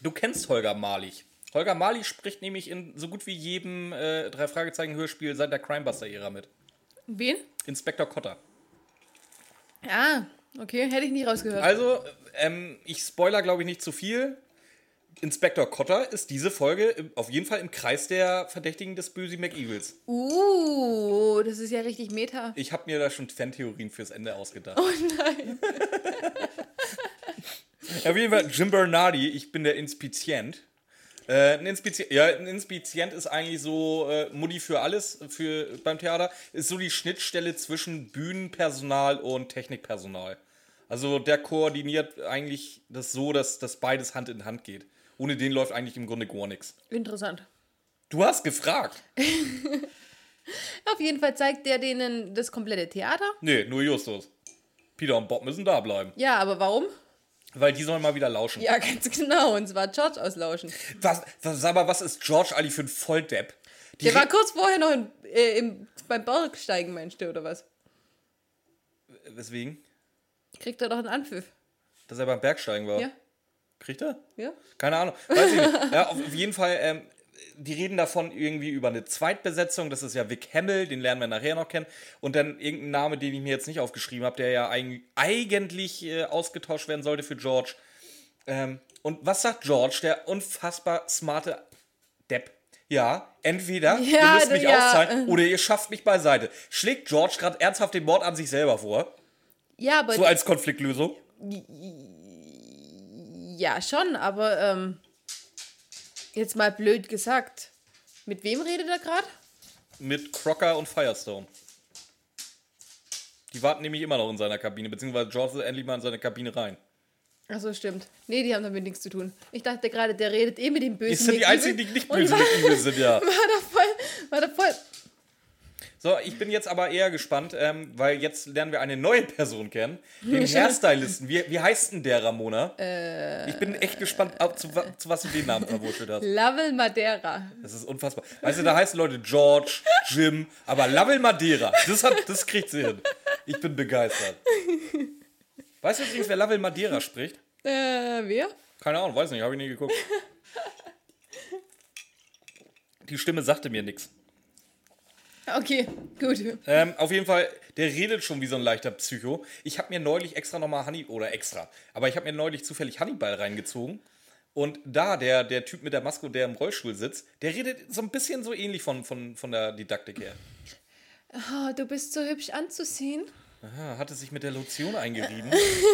Du kennst Holger Malich. Holger Malich spricht nämlich in so gut wie jedem äh, drei Fragezeichen Hörspiel seit der Crimebuster-Ära mit. Wen? Inspektor Cotter. Ah, okay, hätte ich nicht rausgehört. Also, ähm, ich spoiler glaube ich nicht zu viel. Inspektor Cotter ist diese Folge im- auf jeden Fall im Kreis der Verdächtigen des Böse McEvils. Uh, das ist ja richtig Meta. Ich habe mir da schon Fan-Theorien fürs Ende ausgedacht. Oh nein. [laughs] auf jeden Fall Jim Bernardi, ich bin der Inspizient. Äh, ein, Inspizient, ja, ein Inspizient ist eigentlich so äh, Mutti für alles für, beim Theater. Ist so die Schnittstelle zwischen Bühnenpersonal und Technikpersonal. Also der koordiniert eigentlich das so, dass das beides Hand in Hand geht. Ohne den läuft eigentlich im Grunde gar nichts. Interessant. Du hast gefragt. [laughs] Auf jeden Fall zeigt der denen das komplette Theater. Nee, nur Justus. Peter und Bob müssen da bleiben. Ja, aber warum? Weil die sollen mal wieder lauschen. Ja, ganz genau. Und zwar George auslauschen. Was, was, sag mal, was ist George eigentlich für ein Volldepp? Die Der war kurz vorher noch in, äh, im, beim Bergsteigen, meinst du, oder was? Weswegen? Kriegt er doch einen Anpfiff. Dass er beim Bergsteigen war. Ja? Kriegt er? Ja? Keine Ahnung. Weiß ich nicht. Ja, auf jeden Fall, ähm, die reden davon irgendwie über eine Zweitbesetzung. Das ist ja Vic Hamill, den lernen wir nachher noch kennen. Und dann irgendein Name, den ich mir jetzt nicht aufgeschrieben habe, der ja eig eigentlich äh, ausgetauscht werden sollte für George. Ähm, und was sagt George, der unfassbar smarte Depp? Ja, entweder [laughs] ihr Ja, müsst mich ja. auszahlen oder ihr schafft mich beiseite. Schlägt George gerade ernsthaft den Mord an sich selber vor? Ja, aber. So als Konfliktlösung? ja, schon, aber ähm, jetzt mal blöd gesagt. Mit wem redet er gerade? Mit Crocker und Firestone. Die warten nämlich immer noch in seiner Kabine, beziehungsweise George ist endlich mal in seine Kabine rein. Achso, stimmt. Nee, die haben damit nichts zu tun. Ich dachte gerade, der redet eh mit dem Bösen. Die sind die einzigen, die nicht böse mit Evil sind, ja. [laughs] war da voll, war da voll. So, ich bin jetzt aber eher gespannt, ähm, weil jetzt lernen wir eine neue Person kennen. Den Hairstylisten. Wie, wie heißt denn der, Ramona? ich bin echt gespannt, ob, zu, zu was du den Namen verwurschtelt hast. Lovell Madeira. Das ist unfassbar. Weißt du, da heißen Leute George, Jim, aber Lovell Madeira, das, hat, das kriegt sie hin. Ich bin begeistert. Weißt du übrigens, wer Lovell Madeira spricht? Äh, wer? Keine Ahnung, weiß nicht, habe ich nie geguckt. Die Stimme sagte mir nichts. Okay, gut. Ähm, auf jeden Fall, der redet schon wie so ein leichter Psycho. Ich habe mir neulich extra nochmal Honey, oder extra, aber ich habe mir neulich zufällig Hannibal reingezogen. Und da, der, der Typ mit der Maske, der im Rollstuhl sitzt, der redet so ein bisschen so ähnlich von, von, von der Didaktik her. Oh, du bist so hübsch anzusehen. Aha, hatte sich mit der Lotion eingerieben.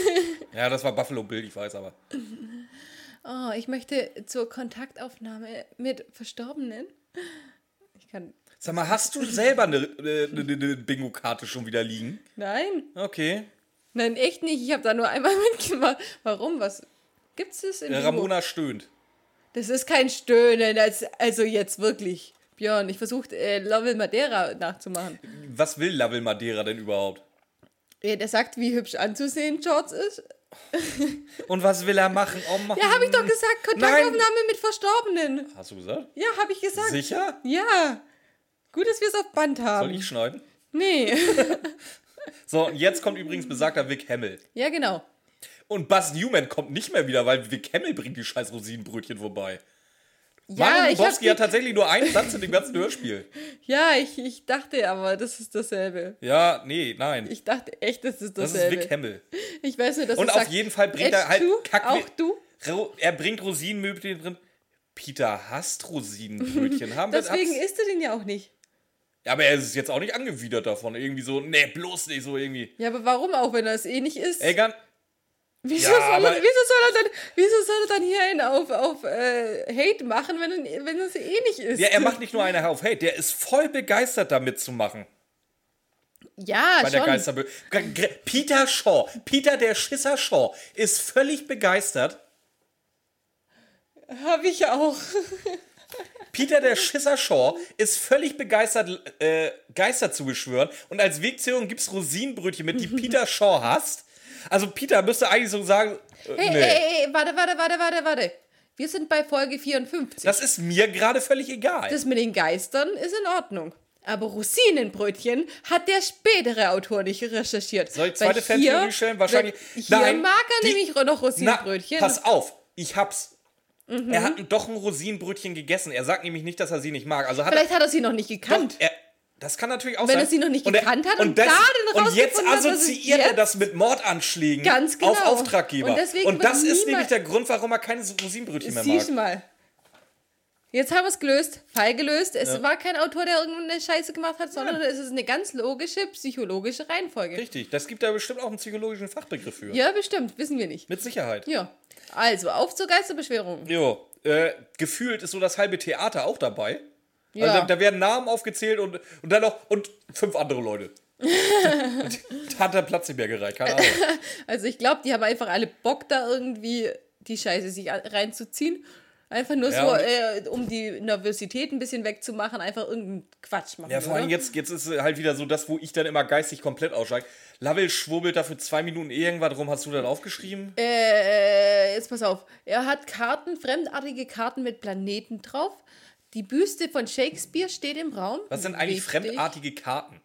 [laughs] ja, das war Buffalo Bill, ich weiß aber. Oh, ich möchte zur Kontaktaufnahme mit Verstorbenen. Ich kann. Sag mal, hast du selber eine, eine, eine, Bingo-Karte schon wieder liegen? Nein. Okay. Nein, echt nicht. Ich habe da nur einmal [laughs] mitgemacht. Warum? Was gibt's das in Äh, Ramona stöhnt. Das ist kein Stöhnen, als, also jetzt wirklich. Björn, ich versuche äh, Lovell Madeira nachzumachen. Was will Lovell Madeira denn überhaupt? Ja, der sagt, wie hübsch anzusehen George ist. [laughs] Und was will er machen? Oh, Mann. Ja, habe ich doch gesagt, Kontaktaufnahme mit Verstorbenen. Hast du gesagt? Ja, habe ich gesagt. Sicher? Ja. Gut, dass wir es auf Band haben. Soll ich schneiden? Nee. [laughs] So, und jetzt kommt übrigens besagter Vic Hamill. ja, genau. Und Buzz Newman kommt nicht mehr wieder, weil Vic Hamill bringt die scheiß Rosinenbrötchen vorbei. Ja, hab Lubowski hat tatsächlich nur einen Satz in dem ganzen Hörspiel. [laughs] ja ich, ich dachte aber, das ist dasselbe. Ja, nee, nein. Ich dachte echt, das ist das ist dasselbe. Vic Hamill. Ich weiß nur, dass Und auf sagt, jeden Fall bringt er halt du? Kack Auch du? Er bringt Rosinenbrötchen drin. Peter hasst Rosinenbrötchen. Haben wir- Deswegen isst du den ja auch nicht. Ja, aber er ist jetzt auch nicht angewidert davon. Irgendwie so, nee, bloß nicht so irgendwie. Ja, aber warum auch, wenn er es eh nicht isst? Ey, ganz, Wieso, Ja, soll er, wieso, soll er dann, wieso soll er dann hier einen auf, auf äh, Hate machen, wenn wenn es eh nicht ist? ja, er macht nicht nur eine auf Hate, der ist voll begeistert damit zu machen. Ja, bei der schon. Geisterbö G- Peter Shaw, Peter der Schisser Shaw, ist völlig begeistert. Hab ich auch. [laughs] Peter der Schisser Shaw ist völlig begeistert, äh, Geister zu beschwören. Und als Wegzählung gibt es Rosinenbrötchen mit, die [laughs] Peter Shaw hasst. Also Peter müsste eigentlich so sagen, äh, Hey, nee, hey, hey, warte, warte, warte, warte, warte. Wir sind bei Folge 54. das ist mir gerade völlig egal. Das mit den Geistern ist in Ordnung. Aber Rosinenbrötchen hat der spätere Autor nicht recherchiert. Soll ich zweite Fantheorie stellen? Wahrscheinlich- Hier Nein, mag er die- nämlich noch Rosinenbrötchen. Na, pass auf, ich hab's. Mhm. Er hat doch ein Rosinenbrötchen gegessen. Er sagt nämlich nicht, dass er sie nicht mag. Also hat er, Vielleicht hat er sie noch nicht gekannt. Doch, er, das kann natürlich auch Wenn sein. er sie noch nicht Und er- gekannt hat und, und das, da dann und jetzt assoziiert er jetzt- das mit Mordanschlägen Ganz genau. auf Auftraggeber. Und Und das ist nämlich der Grund, warum er keine Rosinenbrötchen mehr Siehst mag. mal. Jetzt haben wir es gelöst, Fall gelöst. Es war kein Autor, der irgendeine Scheiße gemacht hat, sondern es ist eine ganz logische psychologische Reihenfolge. Richtig, das gibt da bestimmt auch einen psychologischen Fachbegriff für. Ja, bestimmt, wissen wir nicht. Mit Sicherheit. Ja. Also, auf zur Geisterbeschwörung. Jo, äh, gefühlt ist so das halbe Theater auch dabei. Ja. Also da, da werden Namen aufgezählt und, und dann noch und fünf andere Leute. Da [laughs] hat der Platz nicht mehr gereicht, keine Ahnung. [laughs] Also, ich glaube, die haben einfach alle Bock, da irgendwie die Scheiße sich reinzuziehen. Einfach nur Ja, so, äh, um die Nervosität ein bisschen wegzumachen, einfach irgendeinen Quatsch machen. Ja, vor allem oder? jetzt, jetzt ist halt wieder so das, wo ich dann immer geistig komplett aussteige. Lovell schwurbelt da für zwei Minuten irgendwas rum. Hast du das aufgeschrieben? Äh, jetzt pass auf. Er hat Karten, fremdartige Karten mit Planeten drauf. Die Büste von Shakespeare steht im Raum. Was sind eigentlich Wichtig. fremdartige Karten?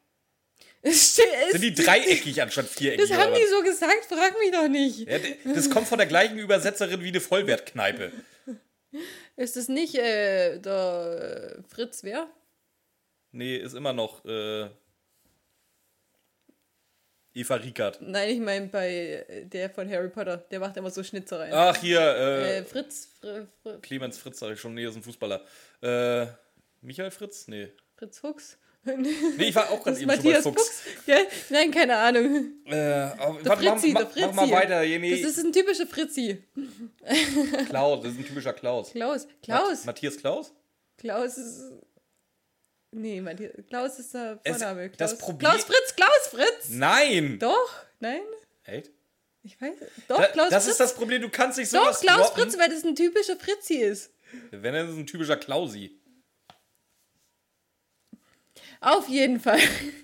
[laughs] Sind die dreieckig anstatt viereckig? das haben die so gesagt, frag mich doch nicht. Ja, das kommt von der gleichen Übersetzerin wie eine Vollwertkneipe. [laughs] Ist das nicht äh, der äh, Fritz wer? Nee, ist immer noch äh, Eva Riekert. Nein, ich meine bei äh, der von Harry Potter. Der macht immer so Schnitzereien. Ach, hier, äh, Äh, Fritz, Fr Fr Clemens Fritz, sag ich schon. Nee, ist ein Fußballer. Michael Fritz? Nee. Fritz Fuchs. [laughs] Nee, ich war auch Das gerade eben schon bei Matthias Fuchs. Fuchs. Gell? Nein, keine Ahnung. Äh, aber, Der Fritzi, mach, der Fritzi. mach mal weiter. Nee, Das ist ein typischer Fritzi. Klaus, das ist ein typischer Klaus. Klaus. Klaus. Matthias Klaus? Klaus ist. Nee, Matthias. Klaus ist der Es- Vorname. das Klaus. Problem- Klaus Fritz, Klaus Fritz. Nein! Doch, nein? Echt? Ich weiß. Doch, Da, Klaus das Fritz. ist das Problem, du kannst nicht Doch, sowas Klaus droppen, Fritz, weil das ein typischer Fritzi ist. Wenn er ist ein typischer Klausi. Auf jeden Fall.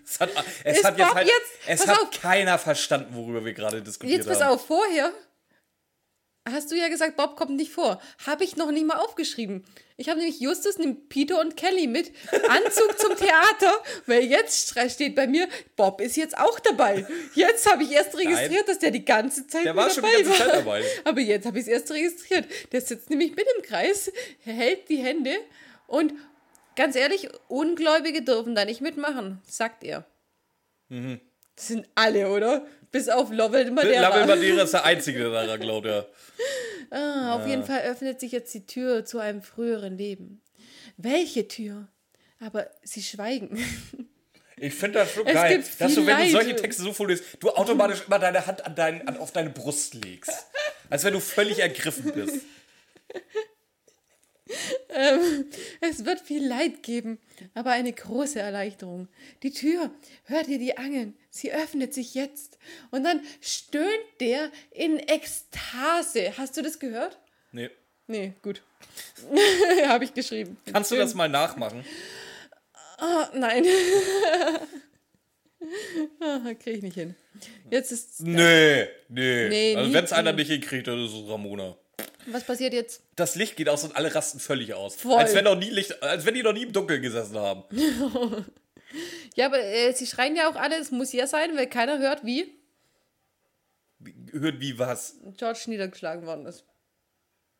Es hat, es hat jetzt halt, jetzt- es hat auf. keiner verstanden, worüber wir gerade diskutiert Jetzt pass haben. auf, vorher hast du ja gesagt, Bob kommt nicht vor. Habe ich noch nicht mal aufgeschrieben. Ich habe nämlich Justus, nimmt Peter und Kelly mit. Anzug zum Theater, weil jetzt steht bei mir, Bob ist jetzt auch dabei. Jetzt habe ich erst registriert, dass der die ganze Zeit Der war schon dabei die ganze war. Zeit dabei. Aber jetzt habe ich es erst registriert. Der sitzt nämlich mit im Kreis, hält die Hände und ganz ehrlich, Ungläubige dürfen da nicht mitmachen, sagt er. Mhm. Das sind alle, oder? Bis auf Lovell Madeira. Lavelle Madeira [laughs] ist der Einzige, der daran glaubt, ja. Ah, auf jeden Fall öffnet sich jetzt die Tür zu einem früheren Leben. Welche Tür? Aber sie schweigen. [laughs] Ich finde das schon Es geil, dass du, wenn du solche Texte so vorliest, du automatisch immer deine Hand an dein, an, auf deine Brust legst. Als wenn du völlig ergriffen bist. [laughs] [laughs] Es wird viel Leid geben, aber eine große Erleichterung. Die Tür, hört ihr die Angeln? Sie öffnet sich jetzt. Und dann stöhnt der in Ekstase. Hast du das gehört? Nee. Nee, gut. [laughs] Habe ich geschrieben. Kannst du das mal nachmachen? Ah, nein. [laughs] ah, Kriege ich nicht hin. Jetzt ist. Nee, nee. Nee, also wenn es einer nicht hinkriegt, dann ist es Ramona. Was passiert jetzt? Das Licht geht aus und alle rasten völlig aus. Voll. Als wenn, noch nie Licht, als wenn die noch nie im Dunkeln gesessen haben. [laughs] Ja, aber äh, sie schreien ja auch alle, es muss ja sein, weil keiner hört, wie Hört wie was? George niedergeschlagen worden ist.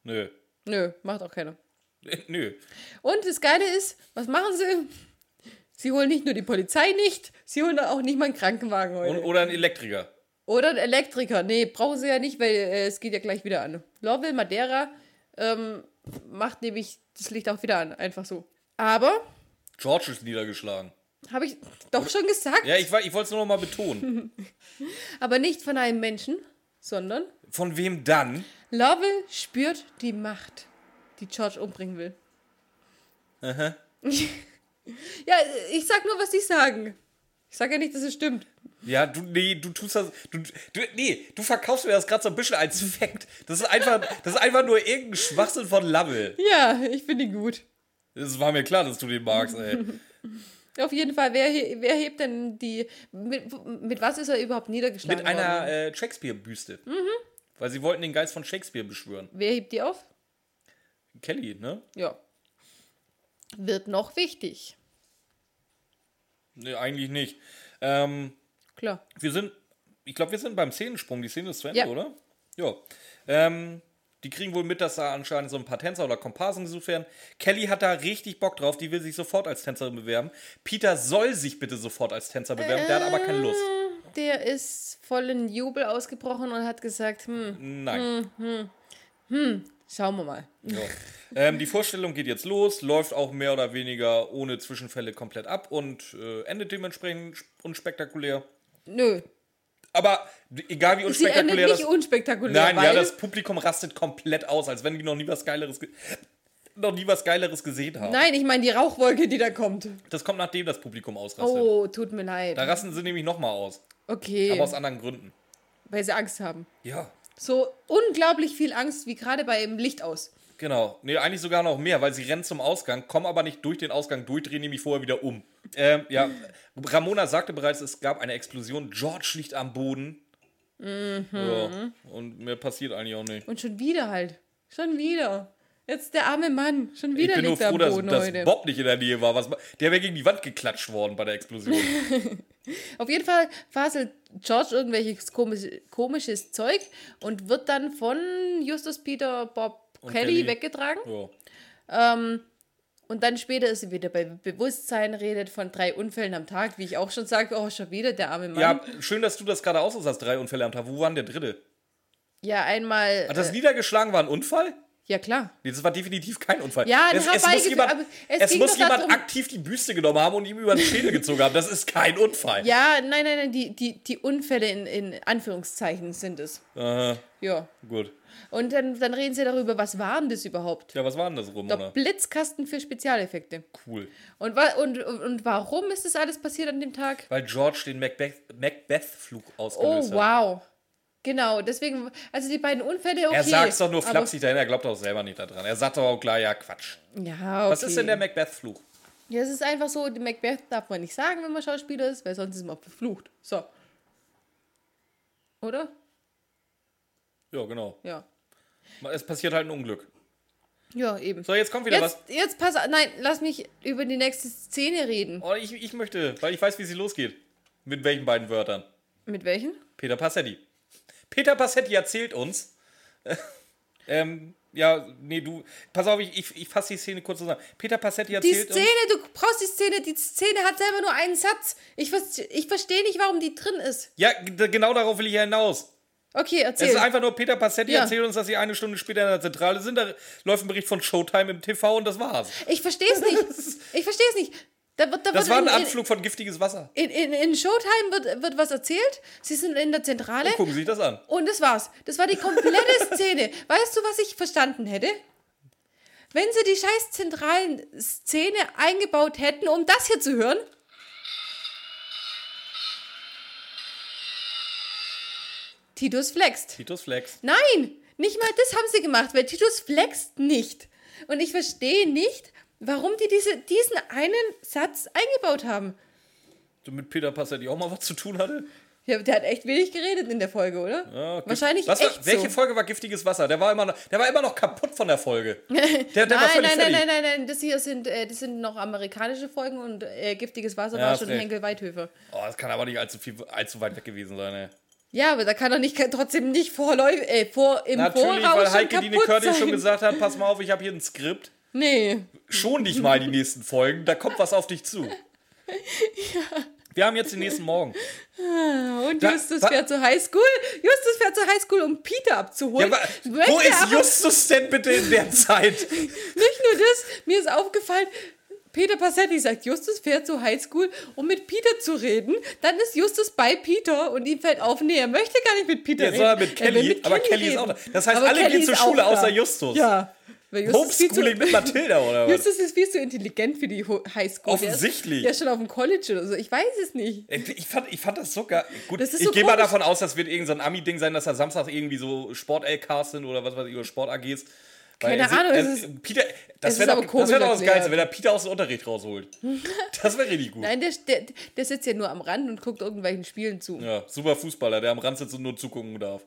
Nö. Nö, macht auch keiner. [laughs] Nö. Und das Geile ist, was machen sie? Sie holen nicht nur die Polizei nicht, sie holen auch nicht mal einen Krankenwagen heute. Und, oder ein Elektriker. Oder einen Elektriker. Nee, brauchen sie ja nicht, weil äh, es geht ja gleich wieder an. Lovell Madeira ähm, macht nämlich das Licht auch wieder an. Einfach so. Aber, George ist niedergeschlagen. habe ich doch schon gesagt, Ja, ich, ich wollte es nur noch mal betonen. [laughs] aber nicht von einem Menschen, sondern Von wem dann? Lovell spürt die Macht, die George umbringen will. Aha. [laughs] Ja, ich sag nur, was die sagen. Ich sag ja nicht, dass es stimmt. Ja, du, nee, du tust das, du, du, nee, du verkaufst mir das gerade so ein bisschen als Fact. Das ist einfach, das ist einfach nur irgendein Schwachsinn von Lovell. Ja, ich finde ihn gut. Das war mir klar, dass du den magst, ey. [laughs] Auf jeden Fall, wer, wer hebt denn die. Mit, mit was ist er überhaupt niedergeschlagen Mit einer äh, Shakespeare-Büste. Weil sie wollten den Geist von Shakespeare beschwören. Wer hebt die auf? Kelly, ne? Ja. Wird noch wichtig. Nee, eigentlich nicht. Ähm, Klar. wir sind, ich glaube, wir sind beim Szenensprung. Die Szene ist zu Ende, Ja. oder? Ja. Ähm, die kriegen wohl mit, dass da anscheinend so ein paar Tänzer oder Komparsen gesucht werden. Kelly hat da richtig Bock drauf. Die will sich sofort als Tänzerin bewerben. Peter soll sich bitte sofort als Tänzer bewerben. Der hat aber keine Lust. Der ist voll in Jubel ausgebrochen und hat gesagt: hm, Nein. Schauen wir mal. Ja. ähm, die Vorstellung geht jetzt los, läuft auch mehr oder weniger ohne Zwischenfälle komplett ab und äh, endet dementsprechend sp- unspektakulär. Nö. Aber egal wie Sie endet unspektakulär nicht das. unspektakulär. Nein, ja, das Publikum rastet komplett aus, als wenn die noch nie was Geileres, ge noch nie was Geileres gesehen haben. Nein, ich meine die Rauchwolke, die da kommt. Das kommt nachdem das Publikum ausrastet. Oh, tut mir leid. Da rasten sie nämlich nochmal aus. Okay. Aber aus anderen Gründen. Weil sie Angst haben. Ja. So unglaublich viel Angst, wie gerade beim Licht aus. Genau. Nee, eigentlich sogar noch mehr, weil sie rennen zum Ausgang, kommen aber nicht durch den Ausgang durch, drehen nämlich vorher wieder um. Ähm, ja, Ramona sagte bereits, es gab eine Explosion. George liegt am Boden. Ja, und mehr passiert eigentlich auch nicht. Und schon wieder halt. Schon wieder. Jetzt der arme Mann. Schon wieder Ich bin nur liegt er froh, am dass, Boden dass heute. Bob nicht in der Nähe war. Was, der wäre gegen die Wand geklatscht worden bei der Explosion. [laughs] Auf jeden Fall faselt George irgendwelches komisch, komisches Zeug und wird dann von Justus, Peter, Bob, Kelly, Kelly. weggetragen. ja. Ähm, und dann später ist sie wieder bei Bewusstsein, redet von drei Unfällen am Tag, wie ich auch schon sage, oh, schon wieder der arme Mann. ja, schön, dass du das gerade aus hast, drei Unfälle am Tag. Wo war denn der dritte? Ja, einmal. Hat das äh, niedergeschlagen war ein Unfall? Ja, klar. Nee, das war definitiv kein Unfall. Ja, es, es muss jemand, es es muss jemand darum- aktiv die Büste genommen haben und ihm über den Schädel gezogen haben. Das ist kein Unfall. Ja, nein, nein, nein, die, die, die Unfälle in, in Anführungszeichen sind es. Aha, Ja. gut. Und dann, dann reden sie darüber, was war denn das überhaupt? Ja, was war denn das, Der Romana? Blitzkasten für Spezialeffekte. Cool. Und, und, und, und warum ist das alles passiert an dem Tag? Weil George den Macbeth- Macbeth-Flug Oh, ausgelöst hat. wow. Genau, deswegen, also die beiden Unfälle, okay. Er sagt doch nur flapsig dahin, er glaubt auch selber nicht daran. Er sagt doch auch klar, ja, Quatsch. Ja, okay. Was ist denn der Macbeth-Flug? Ja, es ist einfach so, die Macbeth darf man nicht sagen, wenn man Schauspieler ist, weil sonst ist man verflucht. So. Oder? Ja, genau. Ja. Es passiert halt ein Unglück. Ja, eben. So, jetzt kommt wieder Jetzt, jetzt pass nein, lass mich über die nächste Szene reden. was. Oh, ich, ich möchte, weil ich weiß, wie sie losgeht. Mit welchen beiden Wörtern? Mit welchen? Peter Passetti. Peter Passetti erzählt uns. [laughs] ähm, ja, nee, du. Pass auf, ich, ich, ich fasse die Szene kurz zusammen. Peter Passetti Die erzählt Szene, uns. du brauchst die Szene, die Szene hat selber nur einen Satz. Ich, ich verstehe nicht, warum die drin ist. Ja, genau darauf will ich ja hinaus. Okay, Es erzähl. ist einfach nur Peter Passetti Ja. erzählt uns, dass sie eine Stunde später in der Zentrale sind. Da läuft ein Bericht von Showtime im TV und das war's. Ich verstehe es nicht. [laughs] Ich verstehe es nicht. Da wird, da Das war ein in, Anflug von giftiges Wasser. In, in, in Showtime wird, wird was erzählt. Sie sind in der Zentrale. Gucken Sie sich das an. Und das war's. Das war die komplette [laughs] Szene. Weißt du, was ich verstanden hätte? Wenn sie die scheiß zentralen Szene eingebaut hätten, um das hier zu hören. Titus flext. Titus Flex. Nein, nicht mal das haben sie gemacht, weil Titus flext nicht. Und ich verstehe nicht, warum die diese, diesen einen Satz eingebaut haben. Du mit Peter Passetti auch mal was zu tun hatte? Ja, der hat echt wenig geredet in der Folge, oder? Ja, gift- Wahrscheinlich was war, echt Welche so. Folge war giftiges Wasser? Der war immer noch, der war immer noch kaputt von der Folge. [laughs] Der, der nein, nein, nein, fertig. nein, nein, nein, das hier sind, äh, das sind noch amerikanische Folgen und äh, Giftiges Wasser Ja, war schon recht. Henkel Weithöfer. Oh, das kann aber nicht allzu, viel, allzu weit weg gewesen sein, ey. Ja, aber da kann doch nicht trotzdem nicht vorläufig, äh, vor, im Natürlich, Voraus weil Heike Dine sein. schon gesagt hat, pass mal auf, ich habe hier ein Skript. Nee. Schon dich mal die nächsten Folgen, da kommt was auf dich zu. Wir haben jetzt den nächsten Morgen. Und Da- Justus fährt zur Highschool. Justus fährt zur Highschool, um Peter abzuholen. Ja, wo ist Justus denn bitte in der Zeit? [laughs] Nicht nur das, mir ist aufgefallen, Peter Passetti sagt, Justus fährt zur Highschool, um mit Peter zu reden. Dann ist Justus bei Peter und ihm fällt auf, nee, er möchte gar nicht mit Peter Ja, reden. mit Er will Kelly, aber Kelly ist reden. auch da. Das heißt, Aber alle Kelly gehen zur ist Schule, da. außer Justus. Ja. Weil Justus ist viel zu- Homeschooling mit Mathilda, oder was? Justus ist viel zu intelligent für die Ho- Highschool. Offensichtlich. Der ist, der ist schon auf dem College oder so. Ich weiß es nicht. Ich fand, ich fand das so geil. Gut, Das ist ich so gehe mal davon aus, das wird irgendein so ein Ami-Ding sein, dass da Samstag irgendwie so Sport-LKs sind oder was weiß ich, oder Sport-AGs. Weil Keine er sieht- Ahnung, er- es ist- Peter, das wäre doch, das, wär doch das. Geilste, wenn der Peter aus dem Unterricht rausholt. [laughs] Das wäre richtig gut. Nein, der, der, der sitzt ja nur am Rand und guckt irgendwelchen Spielen zu. Ja, super Fußballer, der am Rand sitzt und nur zugucken darf.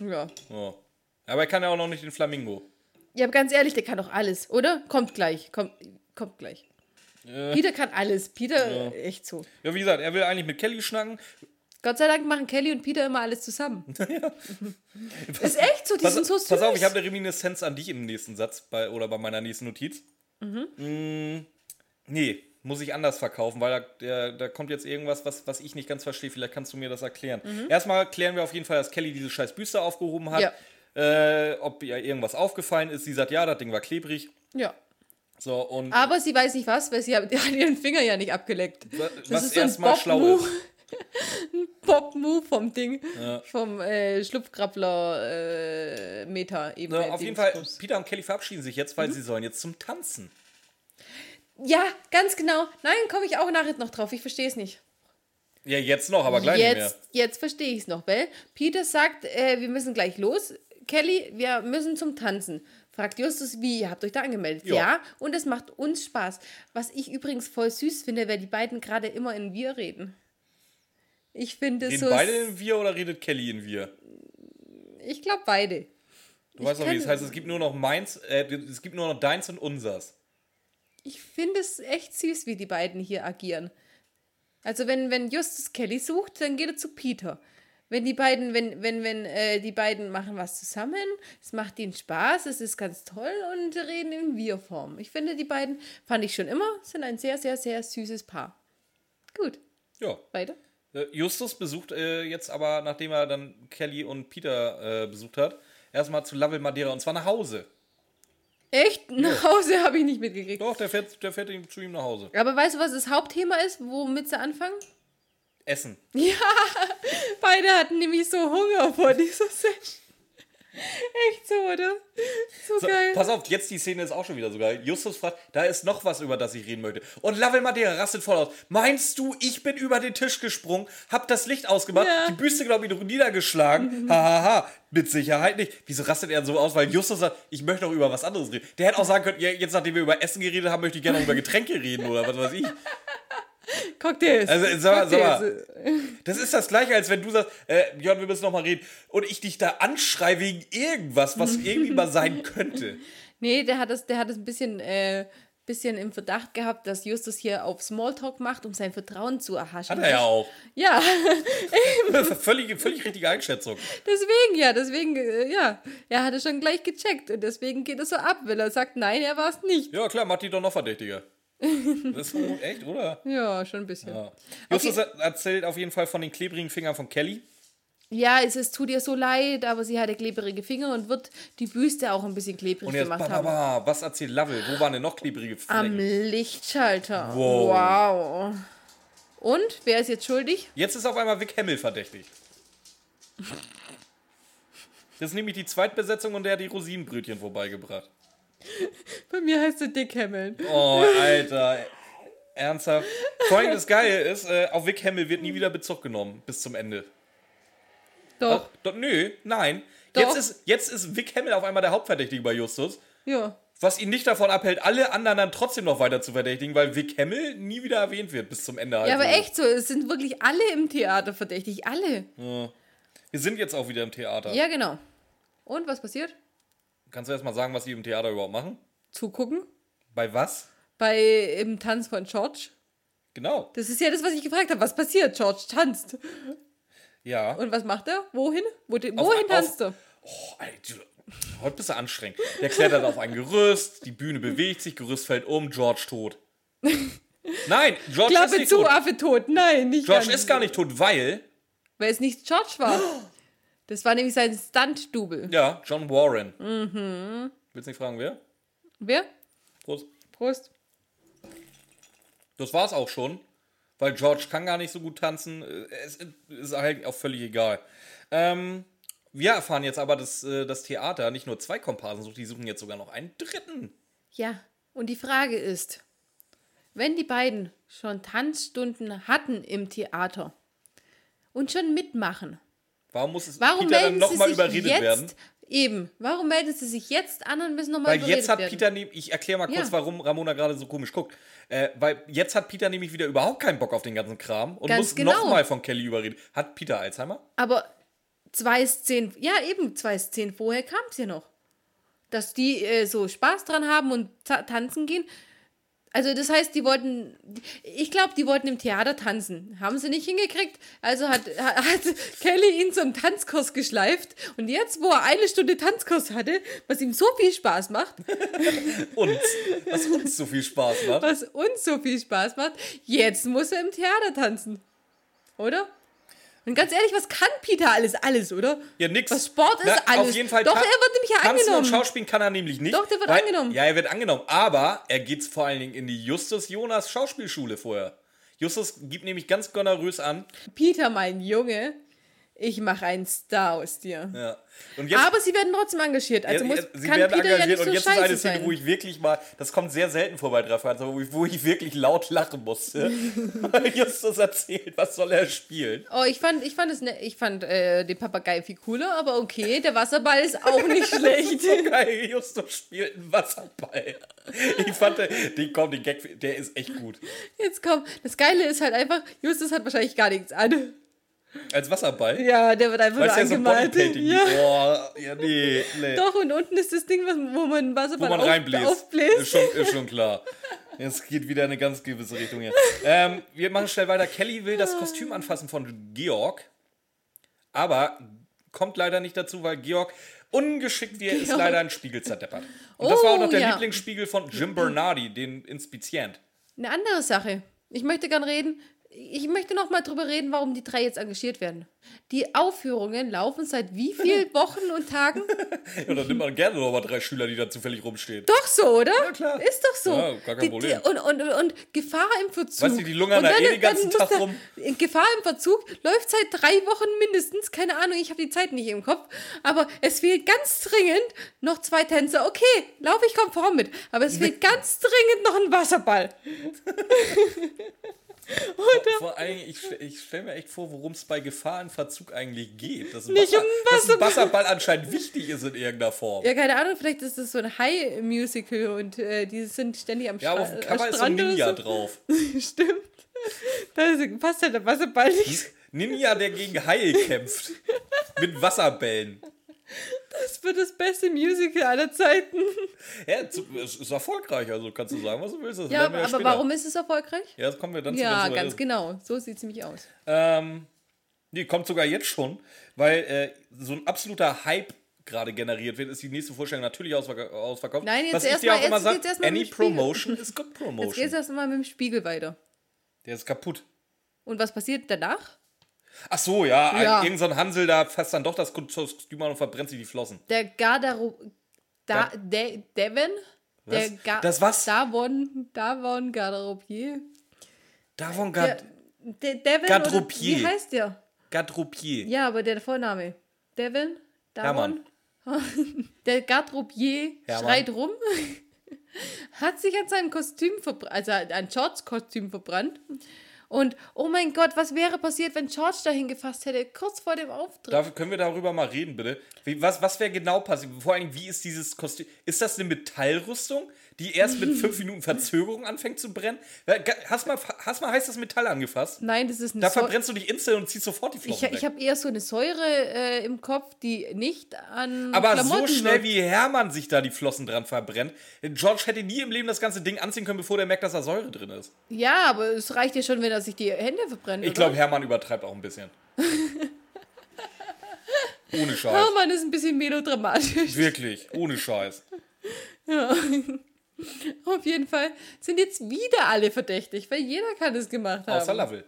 Ja. Ja. Aber er kann ja auch noch nicht den Flamingo. Ja, aber ganz ehrlich, der kann doch alles, oder? Kommt gleich. Kommt, kommt gleich. Peter kann alles. Peter, äh, echt so. Ja, wie gesagt, er will eigentlich mit Kelly schnacken. Gott sei Dank machen Kelly und Peter immer alles zusammen. [laughs] [laughs] Ist echt so, die Pass, sind so süß. pass auf, ich habe eine Reminiszenz an dich im nächsten Satz bei, oder bei meiner nächsten Notiz. Mm, nee, muss ich anders verkaufen, weil da, der, da kommt jetzt irgendwas, was, was ich nicht ganz verstehe. Vielleicht kannst du mir das erklären. Erstmal klären wir auf jeden Fall, dass Kelly diese scheiß Büste aufgehoben hat. Ja. Äh, ob ihr irgendwas aufgefallen ist. Sie sagt, ja, das Ding war klebrig. ja. So, und Aber sie weiß nicht was, weil sie hat, [laughs] ihren Finger ja nicht abgeleckt. was erstmal schlau ist. [laughs] ein Bob-Move vom Ding. Vom äh, Schlupfkrabbler äh, Meta eben. So, auf jeden Fall, Peter und Kelly verabschieden sich jetzt, Mhm. weil sie sollen jetzt zum Tanzen. Ja, ganz genau. Nein, komme ich auch nachher noch drauf. Ich verstehe es nicht. Ja, jetzt noch, aber gleich nicht mehr. Jetzt, jetzt verstehe ich es noch, weil Peter sagt, äh, wir müssen gleich los. Kelly, wir müssen zum Tanzen. Fragt Justus, wie, ihr habt euch da angemeldet? Ja. Ja. und es macht uns Spaß. Was ich übrigens voll süß finde, weil die beiden gerade immer in Wir reden. Ich finde es Reden so. beide in wir oder redet Kelly in wir? Ich glaube beide. Du weißt doch, wie es heißt, es gibt nur noch meins, äh, es gibt nur noch deins und unsers. Ich finde es echt süß, wie die beiden hier agieren. Also wenn, wenn Justus Kelly sucht, dann geht er zu Peter. Wenn die beiden, wenn, wenn, wenn äh, die beiden machen was zusammen, es macht ihnen Spaß, es ist ganz toll und reden in Wir-Form. Ich finde, die beiden, fand ich schon immer, sind ein sehr, sehr, sehr süßes Paar. Gut, Ja. weiter. Äh, Justus besucht äh, jetzt aber, nachdem er dann Kelly und Peter äh, besucht hat, erstmal zu Lovell Madeira und zwar nach Hause. Echt? Nach Hause habe ich nicht mitgekriegt. Doch, der fährt, der fährt ihm, zu ihm nach Hause. Aber weißt du, was das Hauptthema ist, womit sie anfangen? Essen. Beide hatten nämlich so Hunger vor dieser Session. Echt so, oder? So, So, geil. pass auf, jetzt die Szene ist auch schon wieder so geil. Justus fragt, da ist noch was, über das ich reden möchte. Und Lovell Madeira rastet voll aus. Meinst du, ich bin über den Tisch gesprungen, hab das Licht ausgemacht, Ja. die Büste, glaube ich, niedergeschlagen? Hahaha, ha, ha. mit Sicherheit nicht. Wieso rastet er so aus? Weil Justus sagt, ich möchte noch über was anderes reden. Der hätte auch sagen können, ja, jetzt nachdem wir über Essen geredet haben, möchte ich gerne noch über Getränke reden oder was weiß ich. [laughs] Cocktails. Also, sag mal, sag mal. Das ist das gleiche, als wenn du sagst, äh, Björn, wir müssen noch mal reden. Und ich dich da anschreie wegen irgendwas, was [laughs] irgendwie mal sein könnte. Nee, der hat das, der hat das ein bisschen, äh, bisschen im Verdacht gehabt, dass Justus hier auf Smalltalk macht, um sein Vertrauen zu erhaschen. Hat er ja auch. Ja, [laughs] völlig, völlig richtige Einschätzung. deswegen, ja, deswegen, äh, ja. Er hatte schon gleich gecheckt und deswegen geht es so ab, weil er sagt, nein, er war es nicht. Ja, klar, macht die doch noch verdächtiger. Das ist so echt, oder? Ja, schon ein bisschen. Ja. Justus erzählt auf jeden Fall von den klebrigen Fingern von Kelly. Ja, es, es tut ihr so leid, aber sie hatte klebrige Finger und wird die Büste auch ein bisschen klebrig Und jetzt, gemacht ba, ba, ba, was erzählt Lovell? Wo waren denn noch klebrige Am Flecken? Lichtschalter. Wow. wow. Und, wer ist jetzt schuldig? Jetzt ist auf einmal Vic Hamill verdächtig. Das ist nämlich die Zweitbesetzung und der hat die Rosinenbrötchen vorbeigebracht. [laughs] Bei mir heißt er Dick Hammond. Oh, Alter. Ernsthaft. Vor allem das Geile ist, äh, auf Vic Hamill wird nie wieder Bezug genommen bis zum Ende. Doch, Ach, doch, nö, nein. Doch. Jetzt ist, jetzt ist Vic Hamill auf einmal der Hauptverdächtige bei Justus. ja. Was ihn nicht davon abhält, alle anderen dann trotzdem noch weiter zu verdächtigen, weil Vic Hamill nie wieder erwähnt wird bis zum Ende. halt Ja, aber so. echt so, es sind wirklich alle im Theater verdächtig, alle. Wir sind jetzt auch wieder im Theater. Ja, genau. Und was passiert? Kannst du erst mal sagen, was die im Theater überhaupt machen? Zugucken. Bei was? Bei im Tanz von George. Genau. Das ist ja das, was ich gefragt habe. Was passiert? George tanzt. Ja. Und was macht er? Wohin? Wo, wohin auf- tanzt er? Oh, Alter, heute bist du anstrengend. Der klettert auf ein Gerüst, die Bühne bewegt sich, Gerüst fällt um, George tot. [laughs] Nein, George ist Klappe nicht zu, tot. Affe tot. Nein, nicht George ist gar nicht tot, weil, Weil es nicht George war. [gasps] Das war nämlich sein Stunt-Double. ja, John Warren. Mhm. Willst nicht fragen, wer? Wer? Prost. Prost. Das war's auch schon, weil George kann gar nicht so gut tanzen. Äh, Es ist halt auch völlig egal. Ähm, wir erfahren jetzt aber, dass äh, das Theater nicht nur zwei Komparsen sucht, die suchen jetzt sogar noch einen dritten. Ja, und die Frage ist, wenn die beiden schon Tanzstunden hatten im Theater und schon mitmachen, Warum muss es warum Peter dann nochmal überredet jetzt, werden? eben, warum melden sie sich jetzt an und müssen nochmal Weil überredet jetzt hat werden? Peter, nehm- ich erkläre mal kurz, Ja. warum Ramona gerade so komisch guckt. Äh, weil jetzt hat Peter nämlich wieder überhaupt keinen Bock auf den ganzen Kram und Ganz muss genau. nochmal von Kelly überreden. Hat Peter Alzheimer? Aber zwei Szenen, ja eben, zwei Szenen vorher kam es ja noch. Dass die äh, so Spaß dran haben und ta tanzen gehen. Also das heißt, die wollten, ich glaube, die wollten im Theater tanzen. Haben sie nicht hingekriegt. Also hat, hat hat [laughs] Kelly ihn zum Tanzkurs geschleift. Und jetzt, wo er eine Stunde Tanzkurs hatte, was ihm so viel Spaß macht, [laughs] Uns. was uns so viel Spaß macht. was uns so viel Spaß macht, jetzt muss er im Theater tanzen. Oder? Und ganz ehrlich, was kann Peter alles? Alles, oder? Ja, nix. Was Sport ist, Na, alles. Auf jeden Fall Doch, er wird nämlich ja angenommen. und Schauspielen kann er nämlich nicht. Doch, der wird weil, angenommen. Ja, er wird angenommen. Aber er geht vor allen Dingen in die Justus Jonas Schauspielschule vorher. Justus gibt nämlich ganz gonorrös an. Peter, mein Junge, ich mache einen Star aus dir. Ja. Jetzt, Aber sie werden trotzdem engagiert. Also Ja, muss, ja, sie kann werden Peter ja engagiert nicht so und jetzt ist eine Szene, sein. wo ich wirklich mal, das kommt sehr selten vor bei Treffer, also wo ich, wo ich wirklich laut lachen musste, [laughs] weil Justus erzählt, was soll er spielen. Oh, ich fand, ich fand, es ne, ich fand äh, den Papagei viel cooler, aber okay, der Wasserball ist auch [laughs] nicht schlecht. So geil, Justus spielt einen Wasserball. Ich fand, den, komm, den Gag, der ist echt gut. Jetzt komm, das Geile ist halt einfach, Justus hat wahrscheinlich gar nichts an. Als Wasserball? Ja, der wird einfach Weißt nur ja, so angemalt. Ja. Boah, ja, nee, nee. Doch, und unten ist das Ding, wo man Wo Wasserball man auf, reinbläst. aufbläst. Ist schon, ist schon klar. Es geht wieder in eine ganz gewisse Richtung hier. Ähm, wir machen schnell weiter. Kelly will das Kostüm anfassen von Georg. Aber kommt leider nicht dazu, weil Georg, ungeschickt wie er ist, leider einen Spiegel zerdeppert. Und das war auch Oh, noch der ja. Lieblingsspiegel von Jim Bernardi, den Inspizient. Eine andere Sache. Ich möchte gern reden. Ich möchte noch mal drüber reden, warum die drei jetzt engagiert werden. Die Aufführungen laufen seit wie vielen [laughs] Wochen und Tagen? Ja, dann nimmt man gerne noch mal drei Schüler, die da zufällig rumstehen. Doch so, oder? Ja, klar. Ist doch so. Ja, gar kein die, Problem. Die, und, und, und Gefahr im Verzug. Weißt du, die lungern da eh den ganzen Tag da- rum. Gefahr im Verzug läuft seit drei Wochen mindestens. Keine Ahnung, ich habe die Zeit nicht im Kopf. Aber es fehlt ganz dringend noch zwei Tänzer. Okay, laufe ich konform mit. Aber es fehlt ganz dringend noch ein Wasserball. [laughs] Vor allem, ich, ich stelle mir echt vor, worum es bei Gefahr im Verzug eigentlich geht. Dass ein, Nicht Wasser, um dass ein Wasserball. Anscheinend wichtig ist in irgendeiner Form. Ja, keine Ahnung, vielleicht ist das so ein High-Musical und äh, die sind ständig am Ja, aber auf dem Cover ist so ein Strand Ninja so. drauf. [laughs] Stimmt. Da passt halt der Wasserball nicht. Ninja, der gegen Haie kämpft. Mit Wasserbällen. Das wird das beste Musical aller Zeiten. Ja, es ist erfolgreich, also kannst du sagen, was du willst. Das Ja, aber später. warum ist es erfolgreich? Ja, das kommen wir dann Ja, zu. ganz genau. So sieht es nämlich aus. Ähm, nee, kommt sogar jetzt schon, weil äh, so ein absoluter Hype gerade generiert wird, ist die nächste Vorstellung natürlich ausverk ausverkauft. Nein, jetzt Was ich erst erst any promotion is good Jetzt geht es promotion. erstmal mit dem Spiegel weiter. Der ist kaputt. Und was passiert danach? Ach so, ja, Ja. Irgend so ein Hansel da fasst dann doch das Kostüm an und verbrennt sich die Flossen. Der Gardero... Da, De, Devon? Der Was? Ga Das was? Davon, Davon Garderobier. Davon Der, Gard der Devon Garderobier. Oder, wie heißt der? Gardropier. Ja, aber der Vorname. Devon? Davon? [laughs] Der Garderobier Hermann. schreit rum, [laughs] hat sich an seinem Kostüm verbrannt, also an Georges Kostüm verbrannt. Und oh mein Gott, was wäre passiert, wenn George dahin gefasst hätte, kurz vor dem Auftritt? Dafür können wir darüber mal reden, bitte. Was was wäre genau passiert? Vor allem, wie ist dieses Kostüm? Ist das eine Metallrüstung, die erst mit fünf Minuten Verzögerung anfängt zu brennen? Hast mal, hast mal heißes Metall angefasst? Nein, das ist eine Da verbrennst du dich instant und ziehst sofort die Ich, Flossen ich weg. habe eher so eine Säure äh, im Kopf, die nicht an Aber Klamotten so schnell wirkt. wie Hermann sich da die Flossen dran verbrennt. George hätte nie im Leben das ganze Ding anziehen können, bevor der merkt, dass da Säure drin ist. Ja, aber es reicht ja schon, wenn er sich die Hände verbrennt. Ich glaube, Hermann übertreibt auch ein bisschen. [laughs] ohne Scheiß. Hermann ist ein bisschen melodramatisch. Wirklich, ohne Scheiß. [laughs] Auf jeden Fall sind jetzt wieder alle verdächtig, weil jeder kann es gemacht haben. Außer Lovell.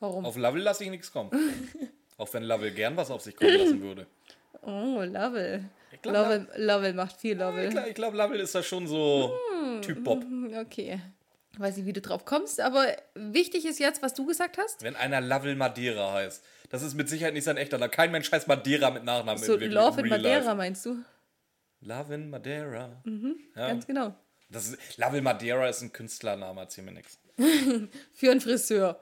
Warum? Auf Lovell lasse ich nichts kommen. [laughs] auch wenn Lovell gern was auf sich kommen lassen würde. Oh, Lovell. glaub, Lovell, Lovell macht viel Ich Lovell. glaube, ich glaub, Lovell ist da schon so Hm. Typ Bob. Okay. Weiß nicht, wie du drauf kommst, aber wichtig ist jetzt, was du gesagt hast. Wenn einer Lovell Madeira heißt, das ist mit Sicherheit nicht sein echter Name. Kein Mensch heißt Madeira mit Nachnamen. So, Love in Madeira life. meinst du? Love in Madeira. Ja. Ganz genau. Das ist, Lovell Madeira ist ein Künstlername, erzähl mir nichts. [laughs] Für einen Friseur.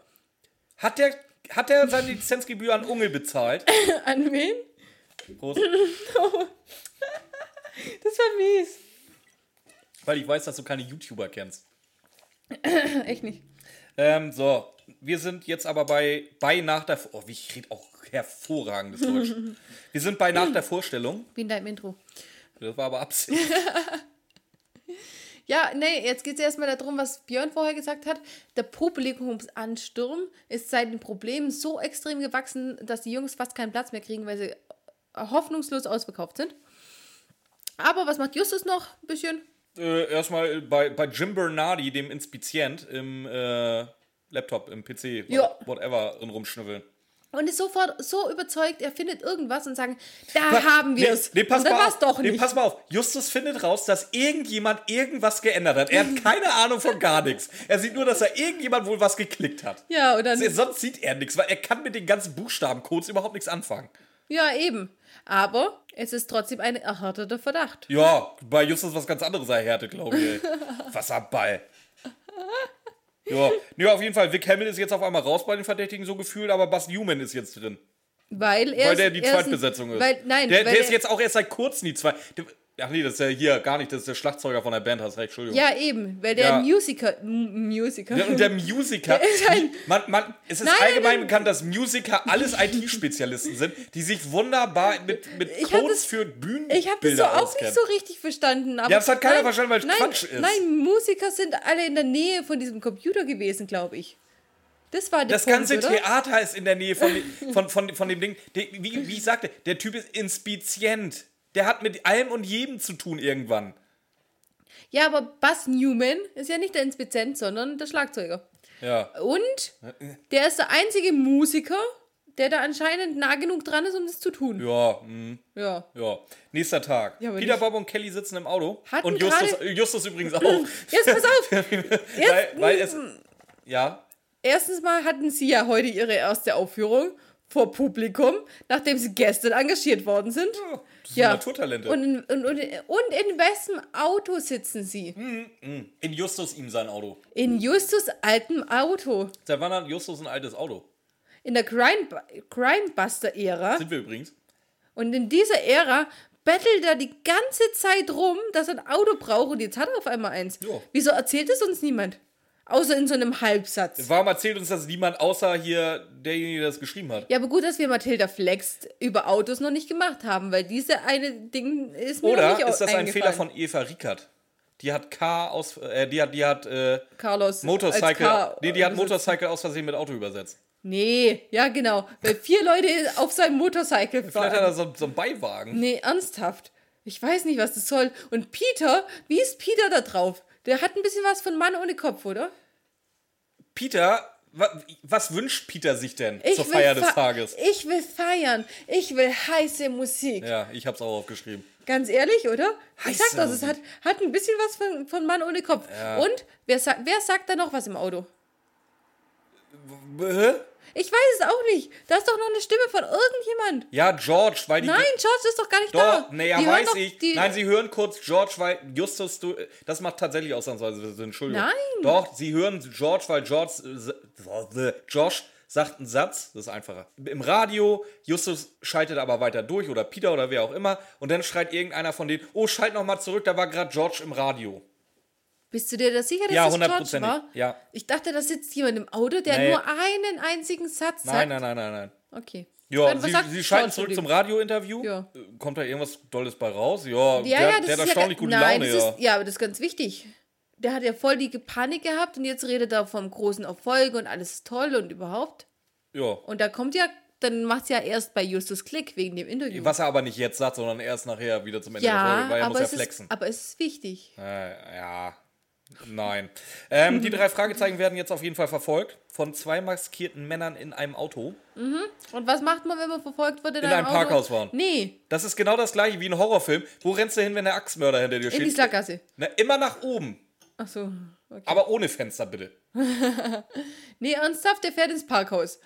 Hat der, hat der seine Lizenzgebühr an Ungel bezahlt? [laughs] An wen? Prost. [laughs] Das war mies. Weil ich weiß, dass du keine YouTuber kennst. [clears throat] Echt nicht. Ähm, so, wir sind jetzt aber bei, bei nach der. Oh, wie ich rede auch hervorragendes Deutsch. wir sind bei nach der Vorstellung. Wie in deinem Intro. Das war aber Absicht. Ja, nee, jetzt geht es erstmal darum, was Björn vorher gesagt hat. Der Publikumsansturm ist seit den Problemen so extrem gewachsen, dass die Jungs fast keinen Platz mehr kriegen, weil sie hoffnungslos ausverkauft sind. Aber was macht Justus noch ein bisschen? äh, erstmal bei, bei Jim Bernardi, dem Inspizient, im äh, Laptop, im PC, Ja. whatever, rumschnüffeln. Und ist sofort so überzeugt, er findet irgendwas und sagen, da haben wir es. Nee, nee, pass und dann mal auf. doch Nee, nicht. pass mal auf. Justus findet raus, dass irgendjemand irgendwas geändert hat. Er hat keine Ahnung von gar nichts. Er sieht nur, dass da irgendjemand wohl was geklickt hat. ja, und dann, Sonst sieht er nichts, weil er kann mit den ganzen Buchstabencodes überhaupt nichts anfangen. ja, eben. Aber es ist trotzdem ein erhärteter Verdacht. Ja, bei Justus was ganz anderes erhärtet, glaube ich. [laughs] Wasserball. Ja, nee, auf jeden Fall. Vic Hamill ist jetzt auf einmal raus bei den Verdächtigen so gefühlt, aber Buzz Newman ist jetzt drin. Weil er Weil der die Zweitbesetzung ist. Weil, nein, der, weil der ist jetzt auch erst seit kurzem die zwei. Ach nee, das ist ja hier gar nicht, das ist der Schlagzeuger von der Band, hast recht, Entschuldigung. Ja, eben, weil der Ja. Musiker. M Musiker. Der- Und der Musiker, [laughs] Der ist ein- man, man, es ist Nein, allgemein nein. bekannt, dass Musiker alles IT-Spezialisten sind, die sich wunderbar mit, mit Codes das- für Bühnenbilder Ich habe das so auch auskennen. nicht so richtig verstanden. Aber Ja, das hat keiner nein, verstanden, weil es Quatsch ist. Nein, Musiker sind alle in der Nähe von diesem Computer gewesen, glaube ich. Das war der Das Punkt, ganze oder? Theater ist in der Nähe von, [laughs] von, von, von dem Ding. Der, wie, wie ich sagte, der Typ ist inspizient. Der hat mit allem und jedem zu tun irgendwann. Ja, aber Buzz Newman ist ja nicht der Inspizient, sondern der Schlagzeuger. Ja. Und der ist der einzige Musiker, der da anscheinend nah genug dran ist, um das zu tun. Ja, mh, Ja. ja. Nächster Tag. Ja, Peter, Bob und Kelly sitzen im Auto. Hatten und Justus, Justus übrigens [laughs] auch. Jetzt pass auf. [laughs] weil, weil es. Ja. Erstens mal hatten sie ja heute ihre erste Aufführung vor Publikum, nachdem sie gestern engagiert worden sind. Das sind Naturtalente. Und in, und, und, und in wessen Auto sitzen sie? In Justus ihm sein Auto. In Justus altem Auto. Seit wann hat Justus ein altes Auto? In der Crime, Crimebuster-Ära. Sind wir übrigens. Und in dieser Ära bettelt er die ganze Zeit rum, dass er ein Auto braucht und jetzt hat er auf einmal eins. Ja. Wieso erzählt es uns niemand? Außer in so einem Halbsatz. Warum erzählt uns das niemand außer hier derjenige, der das geschrieben hat? Ja, aber gut, dass wir Matilda Flex über Autos noch nicht gemacht haben, weil diese eine Ding ist mir Oder nicht ist das ein. Fehler von Eva Rickert? Die hat K aus. Äh, die hat, die hat äh, Carlos Motorcycle. K Nee, die hat. Motorcycle aus Versehen mit Auto übersetzt. Nee, ja genau, weil vier Leute auf seinem Motorcycle Vielleicht hat fahren. er so, so einen Beiwagen. Nee, ernsthaft. Ich weiß nicht, was das soll. Und Peter, wie ist Peter da drauf? Der hat ein bisschen was von Mann ohne Kopf, oder? Peter, wa, was wünscht Peter sich denn Ich zur Feier des Tages? Ich will feiern. Ich will heiße Musik. Ja, ich hab's auch aufgeschrieben. Ganz ehrlich, oder? ich Heiße sag das, es hat, hat ein bisschen was von, von Mann ohne Kopf. Und wer, wer sagt da noch was im Auto? Hä? Ich weiß es auch nicht. Da ist doch noch eine Stimme von irgendjemand. Ja, George, weil die. Nein, George ist doch gar nicht Doch, da. nee, ja, Die weiß doch ich. Die, Nein, sie hören kurz George, weil Justus, du, das macht tatsächlich ausnahmsweise Sinn, Entschuldigung. Nein. Doch, sie hören George, weil George, äh, Josh sagt einen Satz, das ist einfacher. Im Radio, Justus schaltet aber weiter durch oder Peter oder wer auch immer und dann schreit irgendeiner von denen, oh, schalt noch mal zurück, da war gerade George im Radio. Bist du dir da sicher, dass Ja, das George war? ja. Ich dachte, da sitzt jemand im Auto, der Nee. nur einen einzigen Satz sagt. Nein, nein, nein, nein, nein. Okay. Ja, sie, sie schalten zurück zu zum? Radiointerview. Ja. Äh, Kommt da irgendwas Dolles bei raus? Ja, Ja, der, ja, der das hat ist ja erstaunlich ge- gute Nein, Laune, ja. Ist, ja, aber das ist ganz wichtig. Der hat ja voll die Panik gehabt und jetzt redet er vom großen Erfolg und alles ist toll und überhaupt. ja. Und da kommt ja, dann macht es ja erst bei Justus Klick wegen dem Interview. Was er aber nicht jetzt sagt, sondern erst nachher wieder zum Ende der ja, Folge, weil er aber, muss ja es flexen. ist, aber es ist wichtig. Äh, ja, nein. Ähm, die drei Fragezeichen werden jetzt auf jeden Fall verfolgt von zwei maskierten Männern in einem Auto. Und was macht man, wenn man verfolgt wird in, In einem Auto? Parkhaus fahren. Nee, Das ist genau das gleiche wie ein Horrorfilm. Wo rennst du hin, wenn der Axtmörder hinter dir in die steht? Sackgasse. Na, immer nach oben, Ach so. Okay. aber ohne Fenster bitte. [laughs] Nee, ernsthaft, der fährt ins Parkhaus.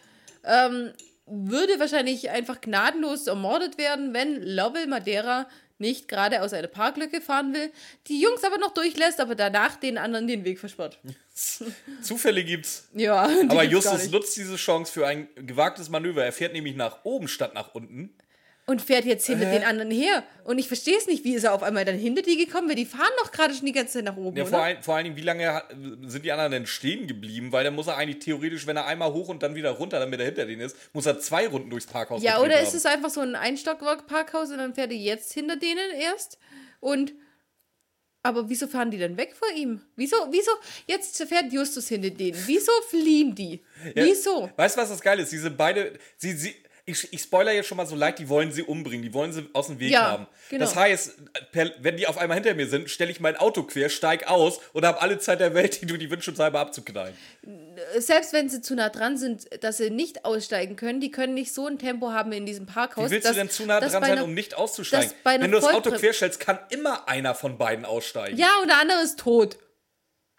Ähm, würde wahrscheinlich einfach gnadenlos ermordet werden, wenn Lovell Madeira nicht gerade aus einer Parklücke fahren will, die Jungs aber noch durchlässt, aber danach den anderen den Weg versperrt. [laughs] Zufälle gibt's. Ja, Aber Justus nutzt diese Chance für ein gewagtes Manöver. Er fährt nämlich nach oben statt nach unten. Und fährt jetzt hinter den anderen her. Und ich verstehe es nicht, wie ist er auf einmal dann hinter die gekommen? Weil die fahren doch gerade schon die ganze Zeit nach oben, Ja, vor, ein, vor allen Dingen, wie lange sind die anderen denn stehen geblieben? Weil dann muss er eigentlich theoretisch, wenn er einmal hoch und dann wieder runter, damit er hinter denen ist, muss er zwei Runden durchs Parkhaus Ja, oder haben. ist es einfach so ein Einstockwerk-Parkhaus und dann fährt er jetzt hinter denen erst? Und. Aber wieso fahren die dann weg vor ihm? Wieso, wieso? Jetzt fährt Justus hinter denen. Wieso fliehen die? Ja, Wieso? Weißt du, was das Geile ist? Sie sind beide. Sie, sie, ich, ich spoiler jetzt schon mal so leicht, die wollen sie umbringen, die wollen sie aus dem Weg Ja, haben. genau. Das heißt, per, wenn die auf einmal hinter mir sind, stelle ich mein Auto quer, steig aus und habe alle Zeit der Welt, die du die Windschutzscheibe abzuknallen. Selbst wenn sie zu nah dran sind, dass sie nicht aussteigen können, die können nicht so ein Tempo haben in diesem Parkhaus. Wie willst dass- du denn zu nah dran sein, einer- um nicht auszusteigen? Wenn du das Auto querstellst, kann immer einer von beiden aussteigen. Ja, und der andere ist tot.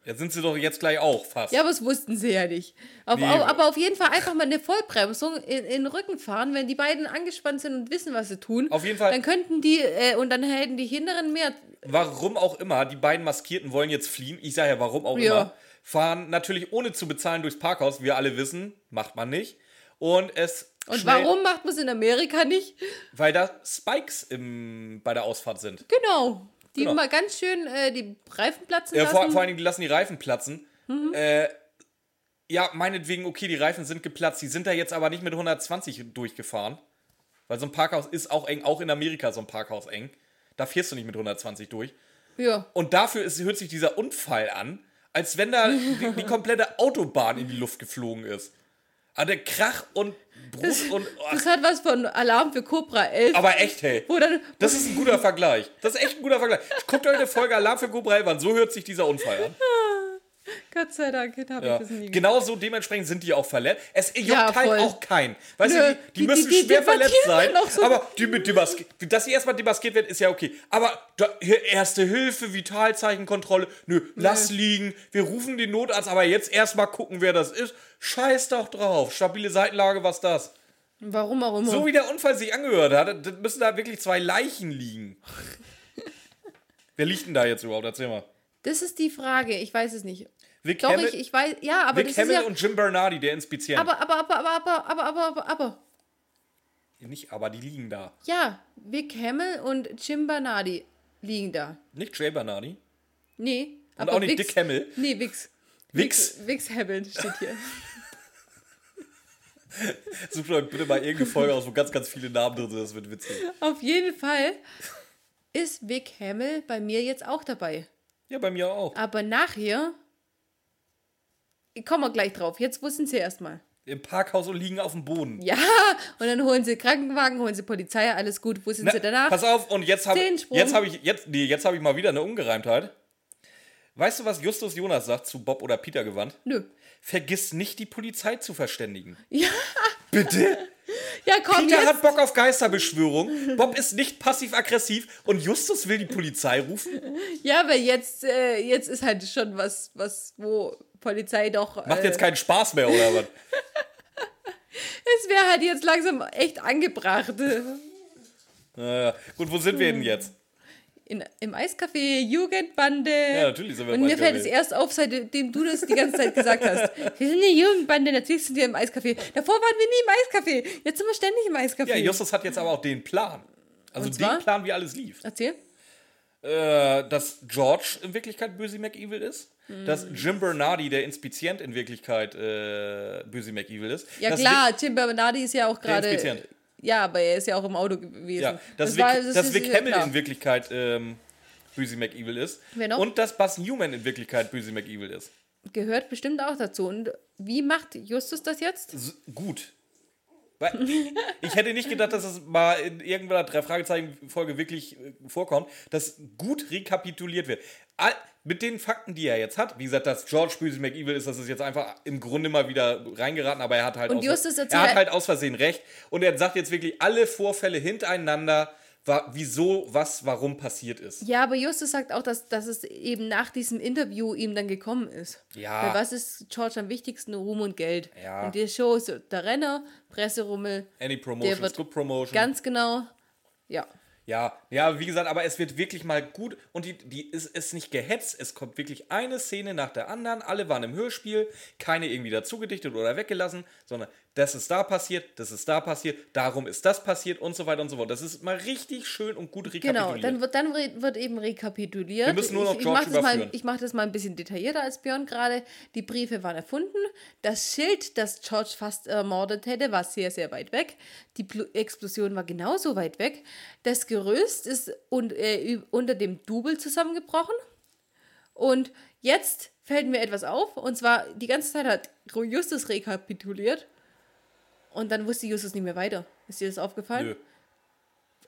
Ja, sind sie doch jetzt gleich auch fast. Ja, aber das wussten sie ja nicht. Auf, Nee. au- aber auf jeden Fall einfach mal eine Vollbremsung in, in den Rücken fahren, wenn die beiden angespannt sind und wissen, was sie tun. Auf jeden Fall. Dann könnten die, äh, und dann hätten die Hinteren mehr. Warum auch immer, die beiden Maskierten wollen jetzt fliehen. Ich sage ja, warum auch Ja. immer. Fahren natürlich ohne zu bezahlen durchs Parkhaus. Wir alle wissen, macht man nicht. Und es. Und schnell- warum macht man es in Amerika nicht? Weil da Spikes im, bei der Ausfahrt sind. Genau. Die Genau. mal ganz schön äh, die Reifen platzen Ja, lassen. vor, vor allen Dingen, die lassen die Reifen platzen. Äh, ja, meinetwegen, okay, die Reifen sind geplatzt. Die sind da jetzt aber nicht mit 120 durchgefahren. Weil so ein Parkhaus ist auch eng, auch in Amerika so ein Parkhaus eng. Da fährst du nicht mit 120 durch. ja. Und dafür ist, hört sich dieser Unfall an, als wenn da [laughs] die, die komplette Autobahn in die Luft geflogen ist. Also der Krach und Bruch und. oh, Das hat was von Alarm für Cobra 11. aber echt, hey. dann, Das ist ein guter Vergleich. Das ist echt ein guter Vergleich. Guckt euch eine Folge Alarm für Cobra 11 an. So hört sich dieser Unfall an. [laughs] Gott sei Dank, habe Ja. ich das nie gesehen. Genauso dementsprechend sind die auch verletzt. Es juckt Ja, halt auch keinen. Weißt Nö, du, die, die müssen die- die schwer verletzt sein. so. Aber die mit dass sie erstmal demaskiert werden, ist ja okay. Aber da, Erste Hilfe, Vitalzeichenkontrolle. Nö, lass liegen. Wir rufen den Notarzt, aber jetzt erstmal gucken, wer das ist. Scheiß doch drauf. Stabile Seitenlage, was das? Warum auch immer. So wie der Unfall sich angehört hat, müssen da wirklich zwei Leichen liegen. [laughs] wer liegt denn da jetzt überhaupt? Erzähl mal. das ist die Frage, ich weiß es nicht. Vic Doch, ich, ich weiß, ja, aber Vic das ist Hamill ja... und Jim Bernardi, der Inspizient. Aber, aber, aber, aber, aber, aber, aber, aber, aber, Nicht aber, die liegen da. ja, Vic Hamill und Jim Bernardi liegen da. Nicht Jay Bernardi. Nee. Und aber auch nicht Vix- Dick Hamill. Nee, Vix. Wix? Vix Hamill steht hier. [laughs] Sucht euch bitte mal irgendeine Folge aus, wo ganz, ganz viele Namen drin sind. Das wird witzig. Auf jeden Fall ist Vic Hamill bei mir jetzt auch dabei. Ja, bei mir auch. Aber nachher. Kommen wir gleich drauf. Jetzt wussten sie erstmal. Im Parkhaus und liegen auf dem Boden. Ja, und dann holen sie Krankenwagen, holen sie Polizei, alles gut. Sind Na, sie danach? Pass auf, und jetzt habe jetzt hab ich, jetzt, nee, jetzt hab ich mal wieder eine Ungereimtheit. Weißt du, was Justus Jonas sagt zu Bob oder Peter gewandt? Nö. Vergiss nicht, die Polizei zu verständigen. Ja, Bitte? ja komm, Peter jetzt. hat Bock auf Geisterbeschwörung. Bob ist nicht passiv-aggressiv und Justus will die Polizei rufen. Ja, aber jetzt, äh, jetzt ist halt schon was, was, wo Polizei doch. Macht äh, jetzt keinen Spaß mehr, oder was? [laughs] Es wäre halt jetzt langsam echt angebracht. Naja, gut, wo sind wir denn jetzt? In, Im Eiscafé, Jugendbande. Ja, natürlich sind wir im Und mir fällt es erst auf, seitdem du das die ganze Zeit gesagt hast. [laughs] Wir sind eine Jugendbande, natürlich sind wir im Eiscafé. Davor waren wir nie im Eiscafé. Jetzt sind wir ständig im Eiscafé. Ja, Justus hat jetzt aber auch den Plan. Also den Plan, wie alles lief. Erzähl. Äh, dass George in Wirklichkeit Böse McEvil ist. Mhm. Dass Jim Bernardi, der Inspizient, in Wirklichkeit äh, Böse McEvil ist. Ja dass klar, Jim Bernardi ist ja auch gerade. Ja, aber er ist ja auch im Auto gewesen. Ja, dass, Das Vic, war- das dass Vic Hamill in Wirklichkeit ähm, Böse McEvil ist. Wer noch? Und dass Buzz Newman in Wirklichkeit Böse McEvil ist. Gehört bestimmt auch dazu. Und wie macht Justus das jetzt? S gut. [laughs] Ich hätte nicht gedacht, dass es mal in irgendeiner drei Fragezeichen Folge wirklich äh, vorkommt, dass gut rekapituliert wird. All, mit den Fakten, die er jetzt hat, wie gesagt, dass George Böse McEvil ist, das ist jetzt einfach im Grunde mal wieder reingeraten, aber er hat halt, Und aus, er hat halt aus Versehen recht und er sagt jetzt wirklich alle Vorfälle hintereinander, wa- wieso, was, warum passiert ist. Ja, aber Justus sagt auch, dass, dass es eben nach diesem Interview ihm dann gekommen ist. Ja. Weil was ist George am wichtigsten? Ruhm und Geld. Ja. Und die Show ist der Renner, Presserummel. Any promotion Der wird good promotion. Ganz genau. Ja. Ja, ja, wie gesagt, aber es wird wirklich mal gut und die, die ist, ist nicht gehetzt. Es kommt wirklich eine Szene nach der anderen. Alle waren im Hörspiel, keine irgendwie dazugedichtet oder weggelassen, sondern das ist da passiert, das ist da passiert, darum ist das passiert und so weiter und so fort. Das ist mal richtig schön und gut rekapituliert. Genau, dann wird, dann wird eben rekapituliert. Wir müssen nur noch ich, ich George mache das, mal- überführen. ich mach das mal ein bisschen detaillierter als Björn gerade. Die Briefe waren erfunden. Das Schild, das George fast ermordet hätte, war sehr, sehr weit weg. Die Pl Explosion war genauso weit weg. Das Gerüst ist und, äh, unter dem Double zusammengebrochen. Und jetzt fällt mir etwas auf. Und zwar, die ganze Zeit hat Justus rekapituliert. Und dann wusste Justus nicht mehr weiter. Ist dir das aufgefallen? Nö.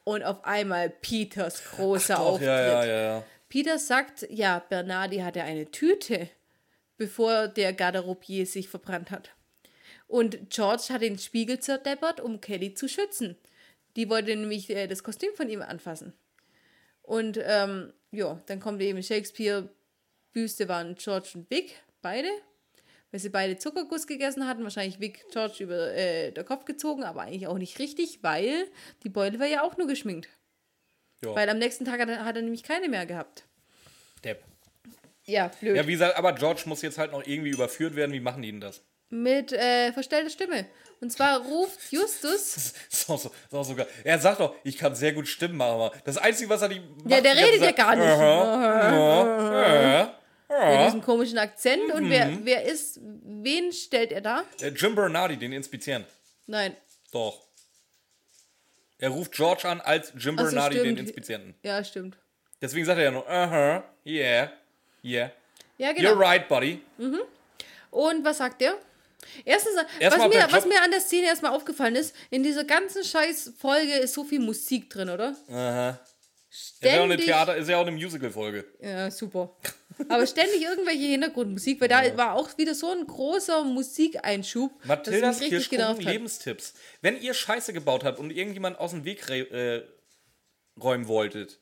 Und auf einmal Peters großer Doch, Auftritt. ja, ja, ja. Peter sagt, ja, Bernardi hatte eine Tüte, bevor der Garderobier sich verbrannt hat. Und George hat den Spiegel zerdeppert, um Kelly zu schützen. Die wollte nämlich äh, das Kostüm von ihm anfassen. Und ähm, ja, dann kommt eben Shakespeare, Büste waren George und Vic, beide. Weil sie beide Zuckerguss gegessen hatten, wahrscheinlich Vic George über äh, der Kopf gezogen, aber eigentlich auch nicht richtig, weil die Beule war ja auch nur geschminkt. ja. Weil am nächsten Tag hat er, hat er nämlich keine mehr gehabt. Depp. Ja, blöd. Ja, wie gesagt, aber George muss jetzt halt noch irgendwie überführt werden. Wie machen die denn das? mit äh, verstellter Stimme. Und zwar ruft Justus. [laughs] Ist auch so, ist auch so geil. Er sagt doch, ich kann sehr gut Stimmen machen, aber das Einzige, was er nicht macht, Ja, der die redet ja gar nicht. aha, aha, Mit diesem komischen Akzent. Und wer, Mhm. wer ist, wen stellt er da? Äh, Jim Bernardi, den Inspizieren. Nein. Doch. Er ruft George an als Jim so, Bernardi, den stimmt. Inspizienten. Ja, stimmt. Deswegen sagt er ja nur, aha, yeah, yeah. Ja, genau. You're right, buddy. Und was sagt er? Erstens, was, mir, was mir an der Szene erstmal aufgefallen ist, in dieser ganzen scheiß Folge ist so viel Musik drin, oder? Aha. Ist ja auch eine Ständig. Theater, ist ja auch eine Musical-Folge. Ja, super. Aber ständig irgendwelche Hintergrundmusik, weil da war auch wieder so ein großer Musikeinschub. Mathildas Kirschkuchen. Lebenstipps. Wenn ihr Scheiße gebaut habt und irgendjemand aus dem Weg äh, räumen wolltet,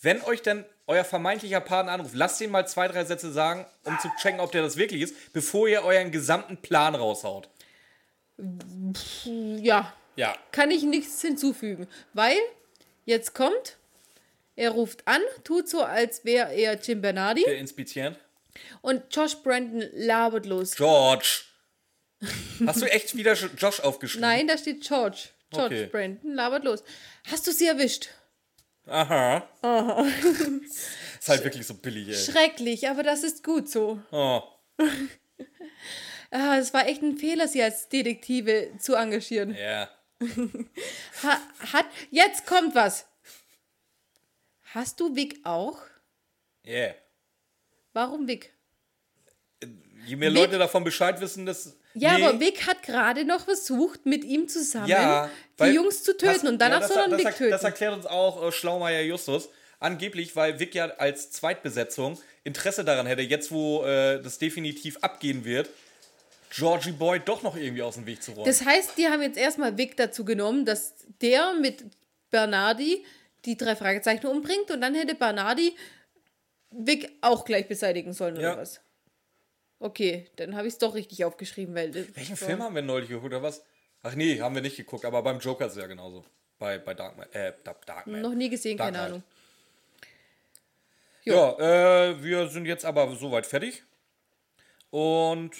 wenn euch dann euer vermeintlicher Partner anruft, lasst ihn mal zwei, drei Sätze sagen, um zu checken, ob der das wirklich ist, bevor ihr euren gesamten Plan raushaut. Ja, Ja. kann ich nichts hinzufügen, weil jetzt kommt, er ruft an, tut so, als wäre er Jim Bernardi Der Inspizient. und Josh Brandon labert los. George. Hast du echt wieder Josh aufgeschrieben? Nein, da steht George. George Okay. Brandon labert los. Hast du sie erwischt? Aha. [laughs] ist halt wirklich so billig, ey. Schrecklich, aber das ist gut so. Oh. [laughs] Ah, es war echt ein Fehler, sie als Detektive zu engagieren. Ja. Ha, hat, jetzt kommt was. Hast du Vic auch? Yeah. Warum Vic? Je mehr Vic- Leute davon Bescheid wissen, dass. Ja, Nee. aber Vic hat gerade noch versucht, mit ihm zusammen Ja, die Jungs zu töten das- und danach ja, soll er Vic töten. das erklärt uns auch äh, Schlaumeier Justus. Angeblich, weil Vic ja als Zweitbesetzung Interesse daran hätte, jetzt wo äh, das definitiv abgehen wird, Georgie Boy doch noch irgendwie aus dem Weg zu räumen. Das heißt, die haben jetzt erstmal Vic dazu genommen, dass der mit Bernardi die drei Fragezeichen umbringt und dann hätte Bernardi Vic auch gleich beseitigen sollen Ja. oder was? Okay, dann habe ich es doch richtig aufgeschrieben, weil. Welchen Film haben wir neulich geguckt oder was? Ach nee, haben wir nicht geguckt, aber beim Joker ist es ja genauso. Bei, bei Darkman. Äh, Dark- Darkman. Noch nie gesehen, Dark keine. Ahnung. Ja, äh, wir sind jetzt aber soweit fertig. Und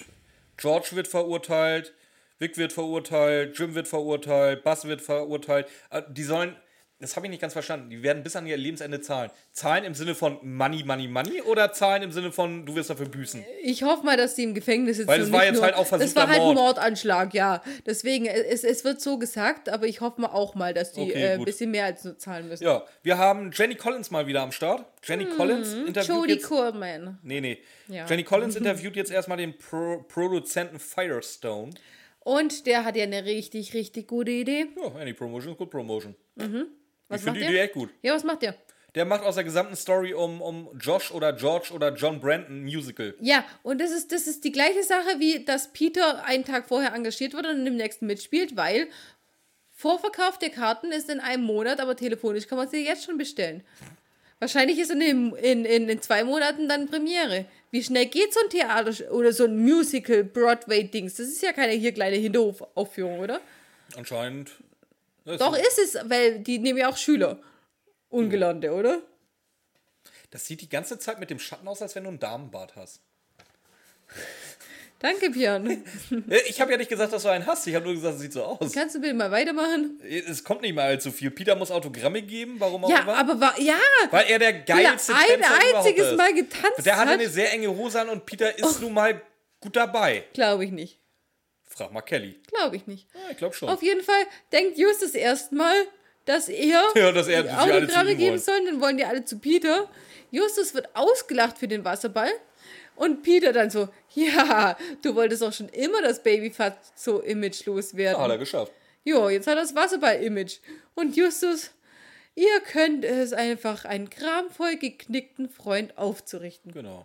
George wird verurteilt, Vic wird verurteilt, Jim wird verurteilt, Buzz wird verurteilt. Äh, Die sollen, das habe ich nicht ganz verstanden, die werden bis an ihr Lebensende zahlen. Zahlen im Sinne von Money, Money, Money oder zahlen im Sinne von, du wirst dafür büßen? Ich hoffe mal, dass die im Gefängnis sitzen. Weil es und war jetzt nur, halt auch Das versuchter war halt ein Mord. Mordanschlag, ja. Deswegen, es, es wird so gesagt, aber ich hoffe mal auch mal, dass die Okay, äh, ein bisschen mehr als nur zahlen müssen. Ja, wir haben Jenny Collins mal wieder am Start. Jenny Collins interviewt Hm, Jodie jetzt... Coleman. Nee, nee. Ja. Jenny Collins [laughs] interviewt jetzt erstmal den Pro Produzenten Firestone. Und der hat ja eine richtig, richtig gute Idee. Ja, any promotion is good promotion. Was ich finde die der? Idee echt gut. Ja, was macht der? Der macht aus der gesamten Story um, um Josh oder George oder John Brandon ein Musical. Ja, und das ist, das ist die gleiche Sache, wie dass Peter einen Tag vorher engagiert wird und im nächsten mitspielt, weil Vorverkauf der Karten ist in einem Monat, aber telefonisch kann man sie jetzt schon bestellen. Wahrscheinlich ist in, dem, in, in, in zwei Monaten dann Premiere. Wie schnell geht so ein Theater oder so ein Musical, Broadway-Dings? Das ist ja keine hier kleine Hinterhofaufführung, oder? Anscheinend. Das Doch ist es, weil die nehmen ja auch Schüler. Ungelernte, oder? Das sieht die ganze Zeit mit dem Schatten aus, als wenn du einen Damenbart hast. Danke, Björn. [laughs] Ich habe ja nicht gesagt, dass du einen hast. Ich habe nur gesagt, es sieht so aus. Kannst du bitte mal weitermachen? Es kommt nicht mehr allzu viel. Peter muss Autogramme geben, warum auch Ja, immer. aber war, ja, Weil er der er geilste ein Tänzer überhaupt einziges ist. Mal getanzt Der hatte hat. eine sehr enge Hose an und Peter ist nun mal gut dabei. Glaube ich nicht. Frag mal Kelly. Glaube ich nicht. Ja, ich glaube schon. Auf jeden Fall denkt Justus erstmal, dass er [laughs] Ja, dass er- die Autogramme geben sollen, dann wollen die alle zu Peter. Justus wird ausgelacht für den Wasserball Und Peter dann so, ja, du wolltest auch schon immer das Babyfat so imagelos werden. Hat er geschafft. Jo, jetzt hat er das Wasserball-Image. Und Justus, ihr könnt es einfach, einen gramvoll geknickten Freund aufzurichten. Genau.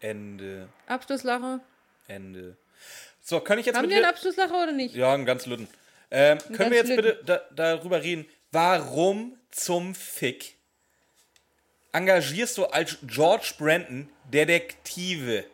Ende. Abschlusslacher. Ende. So, kann ich jetzt Haben mit wir einen. Abschlusslacher oder nicht? Ja, einen ganz lütten. Ähm, können ganz wir jetzt lütten. bitte da, darüber reden, warum zum Fick engagierst du als George Brandon Detektive?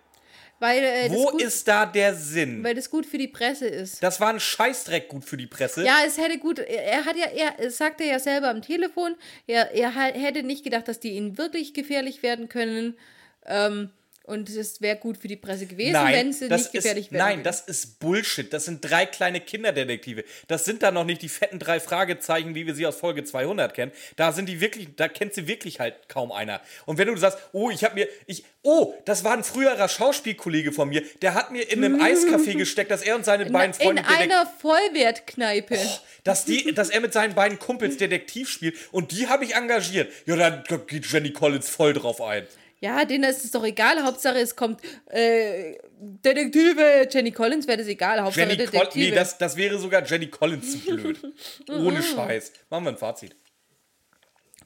Weil, äh, Wo gut, ist da der Sinn? weil das gut für die Presse ist. Das war ein Scheißdreck gut für die Presse. Ja, es hätte gut, er hat ja, er sagte ja selber am Telefon, er, er hätte nicht gedacht, dass die ihnen wirklich gefährlich werden können. Ähm, und es wäre gut für die Presse gewesen, wenn sie nicht gefährlich werden. Nein, das ist Bullshit. Das sind drei kleine Kinderdetektive. Das sind dann noch nicht die fetten drei Fragezeichen, wie wir sie aus Folge 200 kennen. Da sind die wirklich, da kennt sie wirklich halt kaum einer. Und wenn du sagst, oh, ich habe mir, ich, oh, das war ein früherer Schauspielkollege von mir, der hat mir in einem [laughs] Eiscafé gesteckt, dass er und seine beiden In Freunde Detek- einer Vollwertkneipe. dass, die, dass er mit seinen beiden Kumpels Detektiv spielt und die habe ich engagiert. Ja, da geht Jenny Collins voll drauf ein. Ja, denen ist es doch egal. Hauptsache es kommt äh, Detektive. Jenny Collins wäre das egal. Hauptsache Jenny Detektive. nee, das, das wäre sogar Jenny Collins zu blöd. Ohne [laughs] Scheiß. Machen wir ein Fazit.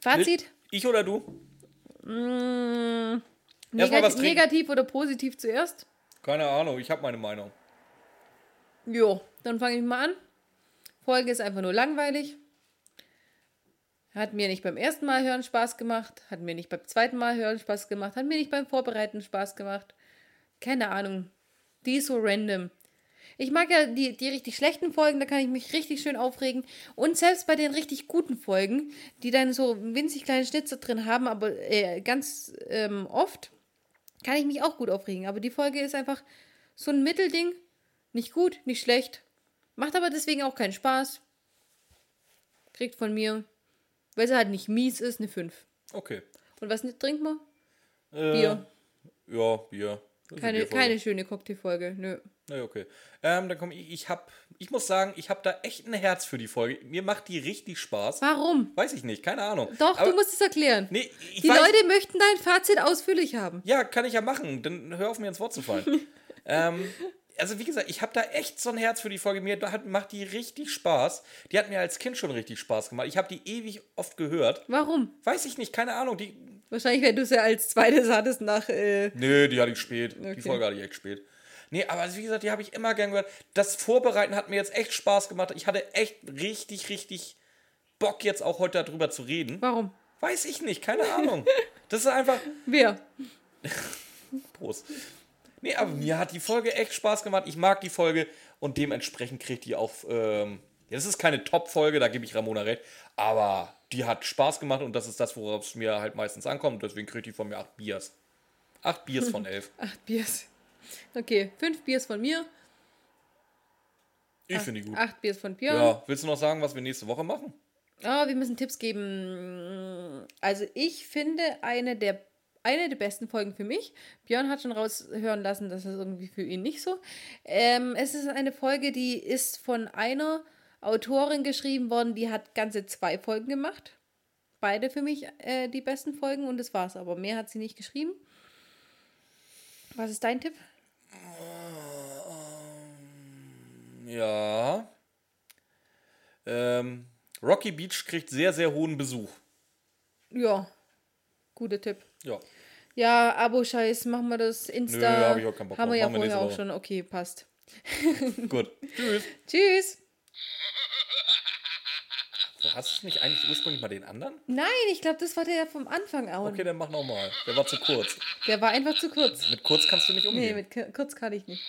Fazit? Ich oder du? Erstmal Negati was trinken. negativ oder positiv zuerst? Keine Ahnung, ich habe meine Meinung. Jo, dann fange ich mal an. Folge ist einfach nur langweilig. Hat mir nicht beim ersten Mal hören Spaß gemacht, hat mir nicht beim zweiten Mal hören Spaß gemacht, hat mir nicht beim Vorbereiten Spaß gemacht. Keine Ahnung. Die ist so random. Ich mag ja die, die richtig schlechten Folgen, da kann ich mich richtig schön aufregen. Und selbst bei den richtig guten Folgen, die dann so winzig kleine Schnitzer drin haben, aber äh, ganz ähm, oft, kann ich mich auch gut aufregen. Aber die Folge ist einfach so ein Mittelding. Nicht gut, nicht schlecht. Macht aber deswegen auch keinen Spaß. Kriegt von mir, weil sie halt nicht mies ist, eine 5. Okay. Und was trinkt man? Äh, Bier. Ja, Bier. Keine, keine schöne Cocktailfolge. Nö. Nee, okay. Ähm, dann komme ich. Ich hab, ich muss sagen, ich habe da echt ein Herz für die Folge. Mir macht die richtig Spaß. Warum? Weiß ich nicht, keine Ahnung. Doch, Aber, du musst es erklären. Nee, Die weiß, Leute möchten dein Fazit ausführlich haben. Ja, kann ich ja machen. Dann hör auf mir ins Wort zu fallen. [laughs] ähm, also wie gesagt, ich habe da echt so ein Herz für die Folge. Mir hat, macht die richtig Spaß. Die hat mir als Kind schon richtig Spaß gemacht. Ich habe die ewig oft gehört. Warum? Weiß ich nicht, keine Ahnung. Die, Wahrscheinlich, wenn du es ja als zweites hattest nach. Äh, nee, die hatte ich spät. Die Okay. Folge hatte ich echt spät. Nee, aber wie gesagt, die habe ich immer gern gehört. Das Vorbereiten hat mir jetzt echt Spaß gemacht. Ich hatte echt richtig, richtig Bock, jetzt auch heute darüber zu reden. warum? Weiß ich nicht, keine Ahnung. [laughs] Das ist einfach. Wer? [laughs] Prost. Nee, aber mir hat die Folge echt Spaß gemacht. Ich mag die Folge und dementsprechend kriegt die auch. Ähm, ja, das ist keine Top-Folge, da gebe ich Ramona recht. Aber die hat Spaß gemacht und das ist das, worauf es mir halt meistens ankommt. Deswegen kriegt die von mir 8 Biers. 8 Biers von 11. [laughs] Acht Biers. Okay, fünf Biers von mir. Ich finde die gut. Acht Biers von Björn. Ja, willst du noch sagen, was wir nächste Woche machen? Ah, wir müssen Tipps geben. Also ich finde eine der eine der besten Folgen für mich. Björn hat schon raushören lassen, dass es irgendwie für ihn nicht so. Ähm, es ist eine Folge, die ist von einer Autorin geschrieben worden, die hat ganze zwei Folgen gemacht. Beide für mich äh, die besten Folgen und das war's. Aber mehr hat sie nicht geschrieben. Was ist dein Tipp? Ja. Ähm, Rocky Beach kriegt sehr, sehr hohen Besuch. Ja, guter Tipp. Ja. Ja, Abo-Scheiß, machen wir das. Insta. Nö, hab ich auch keinen Bock Haben wir ja vorher auch schon. Okay, passt. [laughs] Gut. Tschüss. Tschüss. So, hast du nicht eigentlich ursprünglich mal den anderen? Nein, ich glaube, das war der vom Anfang auch. Okay, dann mach nochmal. Der war zu kurz. Der war einfach zu kurz. Mit kurz kannst du nicht umgehen. Nee, mit kurz kann ich nicht.